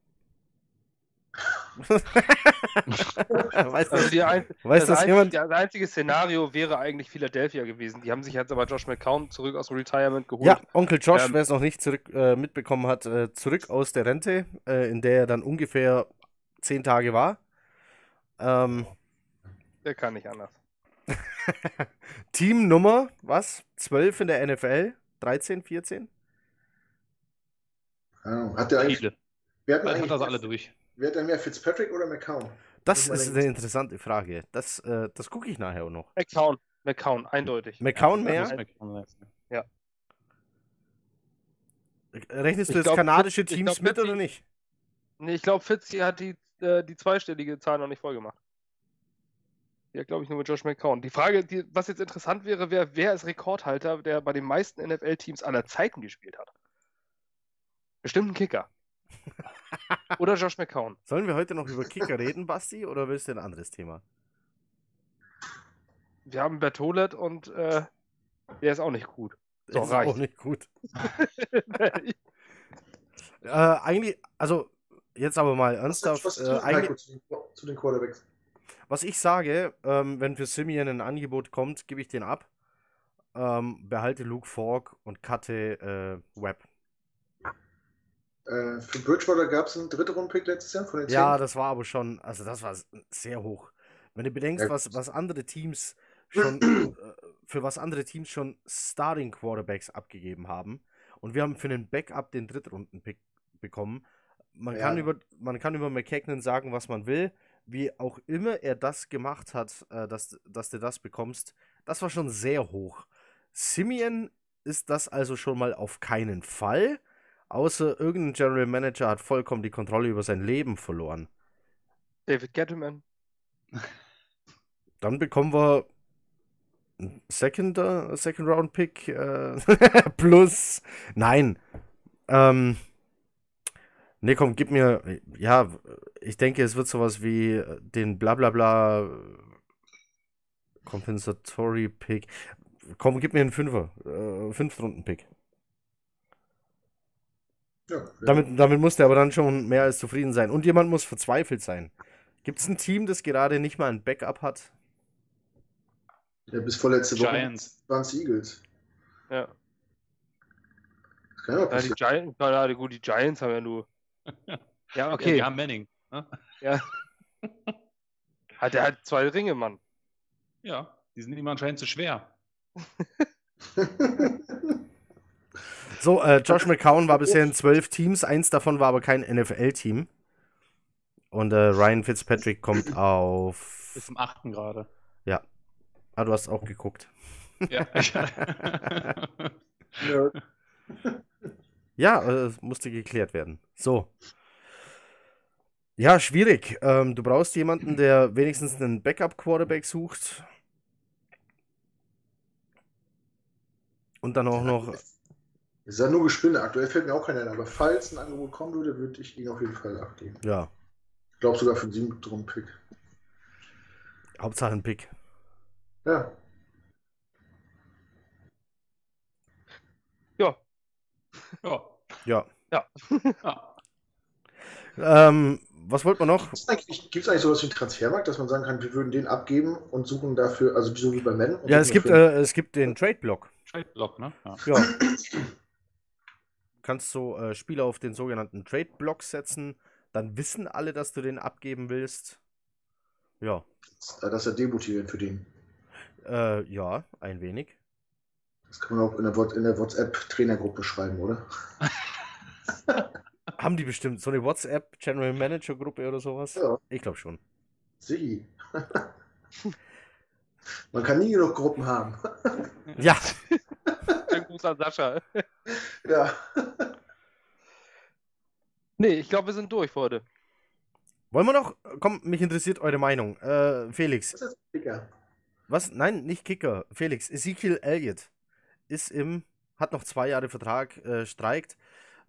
weiß das, also ein, weiß das, das jemand? Das einzige Szenario wäre eigentlich Philadelphia gewesen. Die haben sich jetzt aber Josh McCown zurück aus dem Retirement geholt. Ja, Onkel Josh, ähm, wer es noch nicht zurück, äh, mitbekommen hat, äh, zurück aus der Rente, äh, in der er dann ungefähr zehn Tage war. Ähm, der kann nicht anders. Teamnummer, was? 12 in der NFL? 13, 14? Hat der eigentlich. Viele. Wer hat, eigentlich, hat das alle durch. Wer hat denn mehr, Fitzpatrick oder McCown? Das, ist eine interessante Frage. Das, äh, das gucke ich nachher auch noch. McCown, McCown, eindeutig. McCown mehr? Ja. Rechnest du ich jetzt glaub, kanadische Teams glaub, mit oder nicht? Nee, ich glaube, Fitz hat die, äh, die zweistellige Zahl noch nicht voll gemacht. Ja, glaube ich, nur mit Josh McCown. Die Frage, die, was jetzt interessant wäre, wäre, wer ist Rekordhalter, der bei den meisten NFL-Teams aller Zeiten gespielt hat? Bestimmt ein Kicker. Oder Josh McCown. Sollen wir heute noch über Kicker reden, Basti, oder willst du ein anderes Thema? Wir haben Bertolet und äh, der ist auch nicht gut. Der ist reicht. auch nicht gut. äh, eigentlich, also jetzt aber mal ernsthaft. Was, was äh, eigentlich, zu, den, zu den Quarterbacks. Was ich sage, ähm, wenn für Simeon ein Angebot kommt, gebe ich den ab. Ähm, behalte Luke Falk und cutte äh, Webb. Äh, für Bridgewater gab es einen dritten Rundpick letztes Jahr von den Ja, das war aber schon, also das war sehr hoch. Wenn du bedenkst, ja. was, was andere Teams schon, äh, für was andere Teams schon Starting Quarterbacks abgegeben haben und wir haben für einen Backup den Drittrunden-Pick bekommen. Man, ja. kann über, man kann über McKagan sagen, was man will. Wie auch immer er das gemacht hat, äh, dass, dass du das bekommst, das war schon sehr hoch. Simeon ist das also schon mal auf keinen Fall. Außer irgendein General Manager hat vollkommen die Kontrolle über sein Leben verloren. David Gettleman. Dann bekommen wir einen Second, uh, Second Round Pick äh, plus. Nein. Ähm, nee, komm, gib mir. Ja, ich denke, es wird sowas wie den Blablabla Compensatory Pick. Komm, gib mir einen Fünfer. Äh, Fünf-Runden-Pick. Ja, damit, damit muss der aber dann schon mehr als zufrieden sein. Und jemand muss verzweifelt sein. Gibt es ein Team, das gerade nicht mal ein Backup hat? Ja, bis vorletzte Woche waren es Eagles. Ja. Das kann ja, ja die Giants, ja, gut, die Giants haben ja nur. ja, okay. Ja, die haben Manning. Ne? Ja. hat er hat zwei Ringe, Mann. Ja, die sind ihm anscheinend zu schwer. So, äh, Josh McCown war bisher in zwölf Teams, eins davon war aber kein NFL-Team. Und äh, Ryan Fitzpatrick kommt auf. Bis zum achten gerade. Ja. Ah, du hast auch geguckt. Ja. ja, äh, es musste geklärt werden. So. Ja, schwierig. Ähm, du brauchst jemanden, der wenigstens einen Backup-Quarterback sucht. Und dann auch noch es ist ja nur Gespinne. Aktuell fällt mir auch keiner ein, aber falls ein Angebot kommen würde, würde ich ihn auf jeden Fall abgeben. Ja. Ich glaube sogar für einen 7 Pick. Hauptsache ein Pick. Ja. Ja. Ja. Ja. Ja. ähm, was wollt man noch? Gibt es eigentlich, eigentlich sowas wie einen Transfermarkt, dass man sagen kann, wir würden den abgeben und suchen dafür, also so wie bei Men? Ja, es gibt, äh, es gibt den Trade-Block. Trade-Block, ne? Ja. ja. kannst du äh, Spieler auf den sogenannten Trade-Block setzen. Dann wissen alle, dass du den abgeben willst. Ja. Das ist ja demotivierend für den. Äh, ja, ein wenig. Das kann man auch in der, der WhatsApp-Trainergruppe schreiben, oder? Haben die bestimmt so eine WhatsApp-General Manager-Gruppe oder sowas? Ja. Ich glaube schon. Sie. man kann nie genug Gruppen haben. ja. Gruß an Sascha. Ja. Nee, ich glaube, wir sind durch für heute. Wollen wir noch? Komm, mich interessiert eure Meinung. Äh, Felix. Was ist Kicker? Was? Nein, nicht Kicker. Felix. Ezekiel Elliott ist im, hat noch zwei Jahre Vertrag, äh, streikt.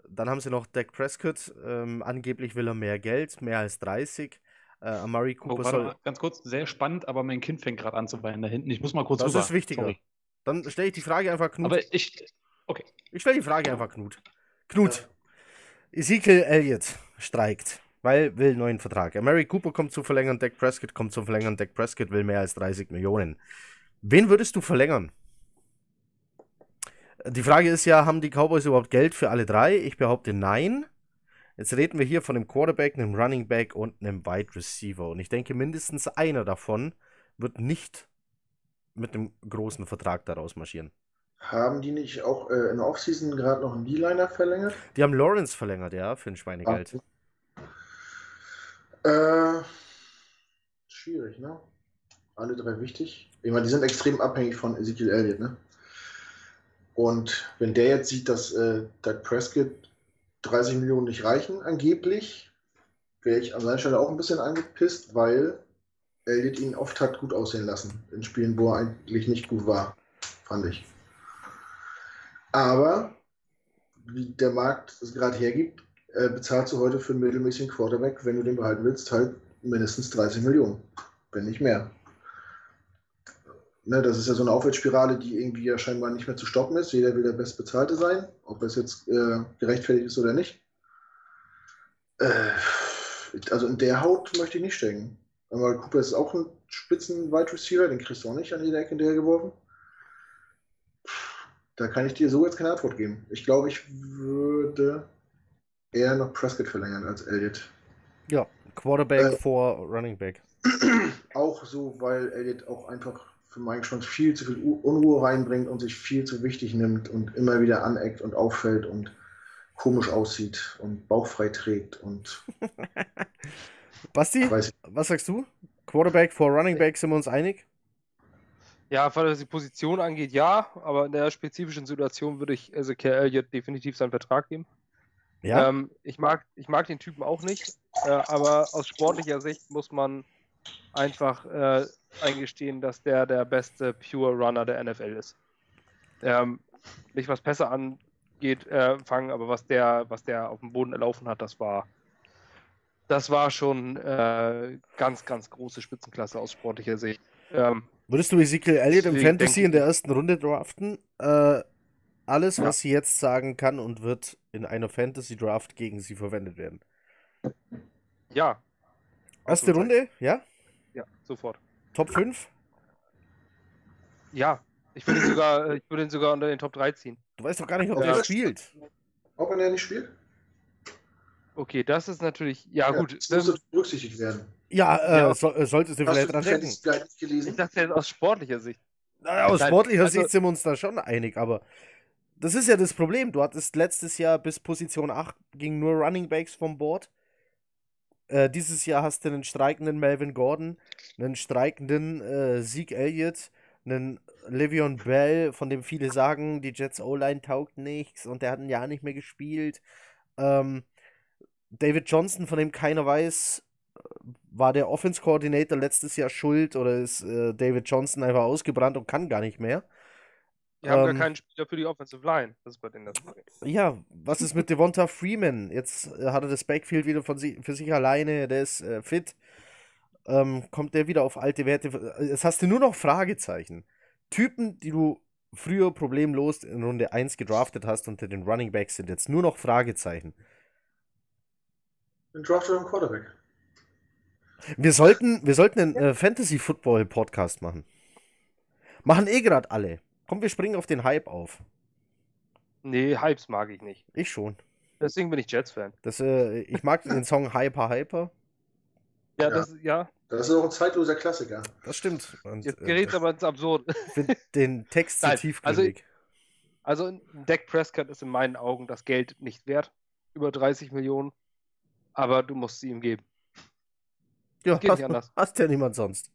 Dann haben sie noch Dak Prescott. Ähm, angeblich will er mehr Geld, mehr als 30. Äh, Amari Oh, Cooper warte soll. ganz kurz, sehr spannend, aber mein Kind fängt gerade an zu weinen da hinten. Ich muss mal kurz Das rüber. ist wichtiger. Sorry. Dann stelle ich die Frage einfach Knut. Aber ich, ich stelle die Frage einfach Knut. Knut. Ezekiel Elliott streikt, weil will neuen Vertrag. Mary Cooper kommt zu verlängern, Dak Prescott kommt zu verlängern, Dak Prescott will mehr als 30 Millionen. Wen würdest du verlängern? Die Frage ist ja, haben die Cowboys überhaupt Geld für alle drei? Ich behaupte nein. Jetzt reden wir hier von einem Quarterback, einem Running Back und einem Wide Receiver. Und ich denke, mindestens einer davon wird nicht mit einem großen Vertrag daraus marschieren. Haben die nicht auch äh, in der Offseason gerade noch einen D-Liner verlängert? Die haben Lawrence verlängert, ja, für ein Schweinegeld. Äh, schwierig, ne? Alle drei wichtig. Ich meine, die sind extrem abhängig von Ezekiel Elliott, ne? Und wenn der jetzt sieht, dass äh, Doug Prescott 30 Millionen nicht reichen, angeblich, wäre ich an seiner Stelle auch ein bisschen angepisst, weil Elliott ihn oft hat gut aussehen lassen. In Spielen, wo er eigentlich nicht gut war, fand ich. Aber, wie der Markt es gerade hergibt, äh, bezahlst du heute für einen mittelmäßigen Quarterback, wenn du den behalten willst, halt mindestens 30 Millionen. Wenn nicht mehr. Ne, das ist ja so eine Aufwärtsspirale, die irgendwie ja scheinbar nicht mehr zu stoppen ist. Jeder will der Bestbezahlte sein, ob das jetzt äh, gerechtfertigt ist oder nicht. Äh, also in der Haut möchte ich nicht stecken. Aber Cooper ist auch ein spitzen Wide Receiver, den kriegst du auch nicht an jeder Ecke hinterher geworfen. Da kann ich dir so jetzt keine Antwort geben. Ich glaube, ich würde eher noch Prescott verlängern als Elliott. Ja, Quarterback Äh, vor Running Back. Auch so, weil Elliott auch einfach für meinen Geschmack viel zu viel Unruhe reinbringt und sich viel zu wichtig nimmt und immer wieder aneckt und auffällt und komisch aussieht und bauchfrei trägt und Basti, was sagst du? Quarterback vor Running Back, sind wir uns einig? Ja, was die Position angeht, ja, aber in der spezifischen Situation würde ich Ezekiel Elliott definitiv seinen Vertrag geben. Ja. Ähm, ich, mag, ich mag den Typen auch nicht, äh, aber aus sportlicher Sicht muss man einfach äh, eingestehen, dass der der beste Pure Runner der NFL ist. Ähm, nicht was Pässe angeht, äh, fangen, aber was der, was der auf dem Boden erlaufen hat, das war, das war schon äh, ganz, ganz große Spitzenklasse aus sportlicher Sicht. Ähm, Würdest du Ezekiel Elliott im Fantasy denke in der ersten Runde draften? Äh, alles, Ja. was sie jetzt sagen kann und wird in einer Fantasy Draft gegen sie verwendet werden. ja. Erste. Runde, ja? Ja, sofort. Top 5? Ja, ich würde ihn sogar, ich würde ihn sogar unter den Top 3 ziehen. Du weißt doch gar nicht, ob Ja. der spielt. auch wenn er nicht spielt. Okay, das ist natürlich, ja, gut. das muss berücksichtigt werden. Ja, äh, Ja. so, äh, solltest du Hast vielleicht du dran denken. Ich dachte jetzt aus sportlicher Sicht. Naja, aus Nein, sportlicher also- Sicht sind wir uns da schon einig, aber das ist ja das Problem. Du hattest letztes Jahr bis Position 8 ging nur Running Backs vom Board. Äh, dieses Jahr hast du einen streikenden Melvin Gordon, einen streikenden äh, Zeke Elliott, einen Le'Veon Bell, von dem viele sagen, die Jets O-Line taugt nichts und der hat ein Jahr nicht mehr gespielt. Ähm, David Johnson, von dem keiner weiß, war der Offense Coordinator letztes Jahr schuld oder ist äh, David Johnson einfach ausgebrannt und kann gar nicht mehr? Die haben Ähm, gar keinen Spieler für die Offensive Line. Das ist bei denen das Problem. Ja, was ist mit Devonta Freeman? Jetzt äh, hat er das Backfield wieder von si für sich alleine, der ist äh, fit. Ähm, kommt der wieder auf alte Werte? Äh, Jetzt hast du nur noch Fragezeichen. Typen, die du früher problemlos in Runde 1 gedraftet hast unter den Running Backs, sind jetzt nur noch Fragezeichen. Ein Draft oder ein Quarterback? Wir sollten, wir sollten einen äh, Fantasy-Football-Podcast machen. Machen eh gerade alle. Komm, wir springen auf den Hype auf. Nee, Hypes mag ich nicht. Ich schon. Deswegen bin ich Jets-Fan. Das, äh, ich mag den Song Hyper Hyper. Ja, Ja. das ja. Das ist auch ein zeitloser Klassiker. Das stimmt. Und, Jetzt äh, gerät es aber ins Absurd. Ich finde den Text zu tiefgründig. Also ein Dak Prescott ist in meinen Augen das Geld nicht wert. Über 30 Millionen. Aber du musst sie ihm geben. ja, geht hast, nicht anders. hast ja niemand sonst.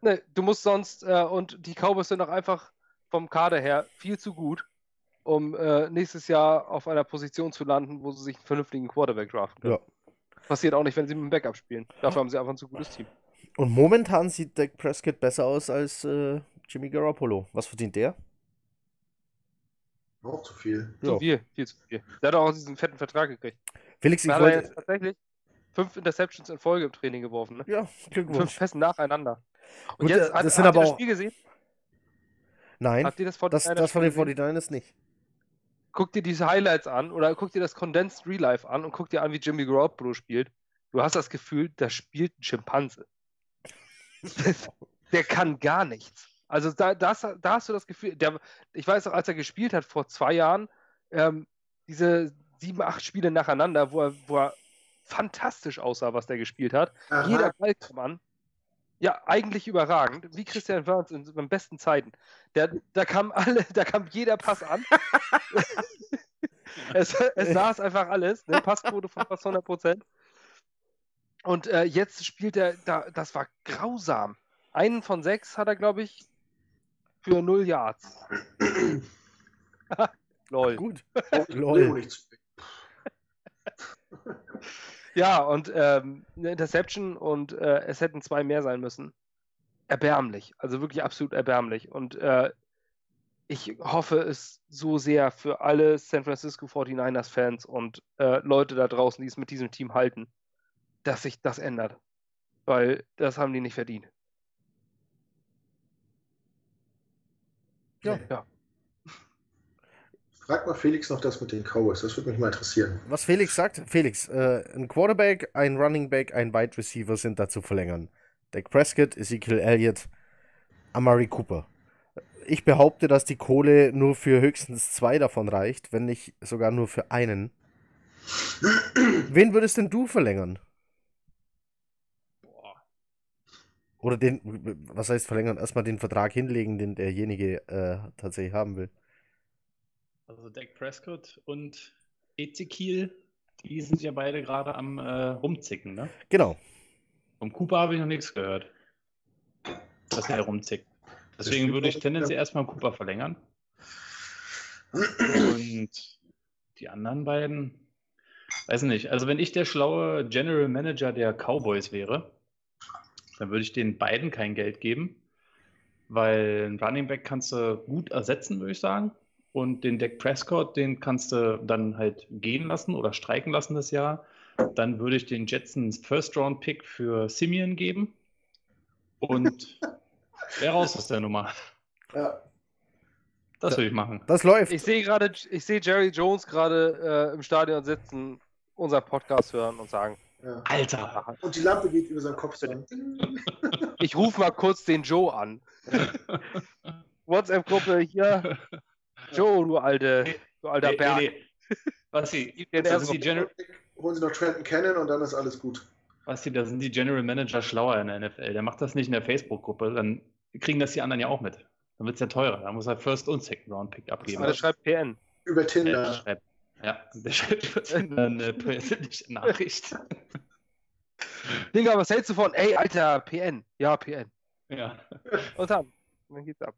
Ne, du musst sonst, äh, und die Cowboys sind auch einfach vom Kader her viel zu gut, um äh, nächstes Jahr auf einer Position zu landen, wo sie sich einen vernünftigen Quarterback draften können. Ja. Passiert auch nicht, wenn sie mit dem Backup spielen. Dafür haben sie einfach ein zu gutes Team. Und momentan sieht Dak Prescott besser aus als äh, Jimmy Garoppolo. Was verdient der? Auch zu viel. Zu Ja. viel, viel zu viel. Der hat auch diesen fetten Vertrag gekriegt. Felix, ich Hat er wollte, jetzt tatsächlich, fünf Interceptions in Folge im Training geworfen. Ne? Ja, Glückwunsch. Fünf Pässen nacheinander. Und Gut, jetzt, das hat, sind aber auch... das Spiel gesehen? Nein, Habt ihr das, von das, das von den 49ers nicht. Guck dir diese Highlights an oder guck dir das Condensed Real Life an und guck dir an, wie Jimmy Garoppolo spielt. Du hast das Gefühl, da spielt ein Schimpanse. der kann gar nichts. Also da, das, da hast du das Gefühl, der, ich weiß auch, als er gespielt hat vor zwei Jahren, ähm, diese sieben, acht Spiele nacheinander, wo er, wo er fantastisch aussah, was der gespielt hat. Aha. Jeder Ball kam an. Ja, eigentlich überragend, wie Christian Wörns in seinen besten Zeiten. Der, da kam alle, da kam jeder Pass an. es, es saß einfach alles, eine Passquote von fast 100 Prozent. Und äh, jetzt spielt er, da, das war grausam. Einen von sechs hat er, glaube ich, für null Yards. Lol. Gut. Lol. Ja, und ähm, eine Interception und äh, es hätten zwei mehr sein müssen. Erbärmlich. Also wirklich absolut erbärmlich. Und äh, ich hoffe es so sehr für alle San Francisco 49ers Fans und äh, Leute da draußen, die es mit diesem Team halten dass sich das ändert. Weil das haben die nicht verdient. Ja. ja. Frag mal Felix noch das mit den Cowboys, das würde mich mal interessieren. Was Felix sagt, Felix, äh, ein Quarterback, ein Running Back, ein Wide Receiver sind da zu verlängern. Dak Prescott, Ezekiel Elliott, Amari Cooper. Ich behaupte, dass die Kohle nur für höchstens zwei davon reicht, wenn nicht sogar nur für einen. Wen würdest denn du verlängern? Oder den, was heißt verlängern, erstmal den Vertrag hinlegen, den derjenige äh, tatsächlich haben will. Also Dak Prescott und Ezekiel, die sind ja beide gerade am äh, rumzicken, ne? Genau. Vom Cooper habe ich noch nichts gehört. Dass er rumzickt. Deswegen würde ich tendenziell erstmal Cooper verlängern. Und die anderen beiden, weiß nicht. Also wenn ich der schlaue General Manager der Cowboys wäre, dann würde ich den beiden kein Geld geben, weil ein Running Back kannst du gut ersetzen, würde ich sagen. Und den Deck Prescott, den kannst du dann halt gehen lassen oder streiken lassen das Jahr. Dann würde ich den Jetsons First Round Pick für Simeon geben. Und wer raus aus der Nummer. Ja. Das würde ich machen. Das läuft. Ich sehe gerade, ich sehe Jerry Jones gerade äh, im Stadion sitzen, unser Podcast hören und sagen, ja. Alter. Und die Lampe geht über seinen Kopf. Ich rufe mal kurz den Joe an. WhatsApp-Gruppe hier. Joe, du alte, du alter nee, Berg. Nee, nee. Was sie, das ist die General Holen Sie noch Trenton Cannon und dann ist alles gut. Was sie, da sind die General Manager schlauer in der NFL. Der macht das nicht in der Facebook-Gruppe, dann kriegen das die anderen ja auch mit. Dann wird es ja teurer. Da muss er First und Second Round Pick abgeben. Er schreibt PN. Über Tinder. schreibt ja, der schreibt eine persönliche Nachricht. Digga, was hältst du von? Ey, Alter, PN. Ja, PN. Ja. Und dann, dann geht's ab.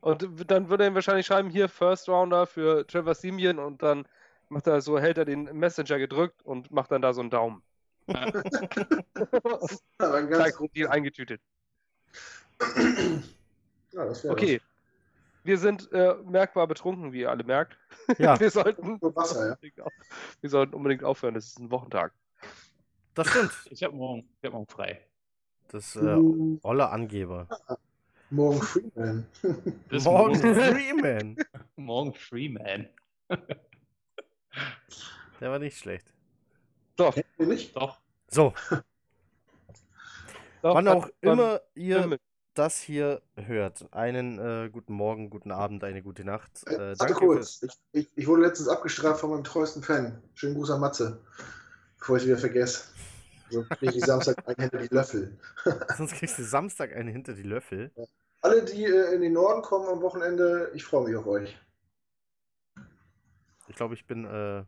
Und dann würde er ihm wahrscheinlich schreiben, hier First Rounder für Trevor Simeon und dann macht er so, hält er den Messenger gedrückt und macht dann da so einen Daumen. Ja. Aber ganz Deal eingetütet. Ja, okay, wir sind äh, merkbar betrunken, wie ihr alle merkt. Ja. wir, sollten, Wasser, ja. wir sollten unbedingt aufhören. Das ist ein Wochentag. Das stimmt. Ich habe morgen, hab morgen frei. Das äh, uh. olle Angeber. Morgen Freeman. morgen Freeman. morgen Freeman. Der war nicht schlecht. Doch. Nicht? Doch. So. Doch, Wann auch immer ihr das hier hört, einen äh, guten Morgen, guten Abend, eine gute Nacht. Äh, danke kurz. Ich, ich, ich, wurde letztens abgestraft von meinem treuesten Fan. Schönen Gruß an Matze, bevor ich es wieder vergesse. Sonst kriege ich Samstag einen hinter die Löffel. Sonst kriegst du Samstag einen hinter die Löffel. Ja. Alle, die äh, in den Norden kommen am Wochenende, ich freue mich auf euch. Ich glaube, ich bin, äh,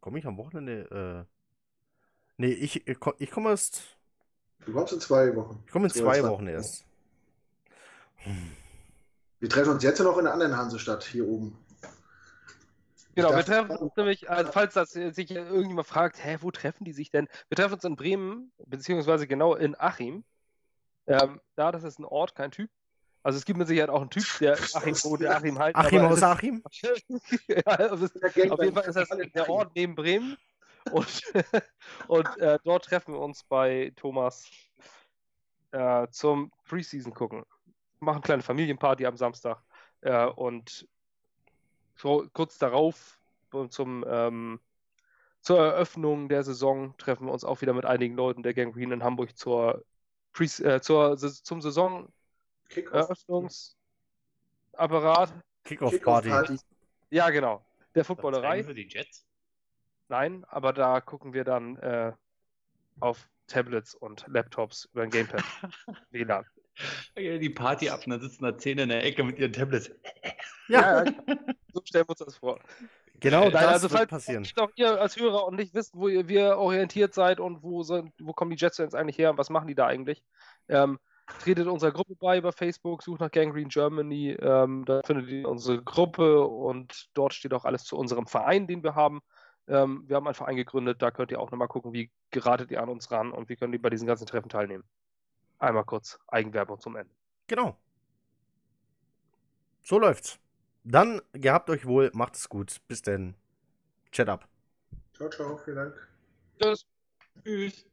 komme ich am Wochenende, äh, nee, ich, ich, komme erst. Du kommst in zwei Wochen. Ich komme in zwei, zwei Wochen erst. Wir treffen uns jetzt noch in einer anderen Hansestadt hier oben. Genau, wir treffen uns nämlich, also falls das sich irgendjemand fragt, hä, wo treffen die sich denn? Wir treffen uns in Bremen, beziehungsweise genau in Achim. Ähm, da, das ist ein Ort, kein Typ. Also es gibt mit Sicherheit auch einen Typ, der Achim, wo der Achim halt. Achim aus Achim? ja, also auf jeden Fall ist das der Ort neben Bremen. und, und äh, dort treffen wir uns bei Thomas äh, zum Preseason gucken. Machen eine kleine Familienparty am Samstag äh, und so kurz darauf zum, ähm, zur Eröffnung der Saison treffen wir uns auch wieder mit einigen Leuten der Gang Green in Hamburg zur, Pre äh, zur zum Saison Eröffnungsapparat. Kickoff-Party. Kick ja, genau. Der Footballerei. Für die Jets? Nein, aber da gucken wir dann äh, auf Tablets und Laptops über ein Gamepad. WLAN. Die Party ab und dann sitzen da Zähne in der Ecke mit ihren Tablets. Ja, ja so stellen wir uns das vor. Genau, das also wird passieren. Auch ihr als Hörer und nicht wisst, wo ihr, wir orientiert seid und wo, sind, wo kommen die Jets eigentlich her und was machen die da eigentlich, ähm, tretet unserer Gruppe bei über Facebook, sucht nach Gangrene Germany, ähm, da findet ihr unsere Gruppe und dort steht auch alles zu unserem Verein, den wir haben. Ähm, wir haben einen Verein gegründet, da könnt ihr auch nochmal gucken, wie geratet ihr an uns ran und wie könnt ihr bei diesen ganzen Treffen teilnehmen. Einmal kurz Eigenwerbung zum Ende. Genau. So läuft's. Dann gehabt euch wohl, macht es gut. Bis denn. Chat ab. Ciao, ciao, vielen Dank. Tschüss. Tschüss.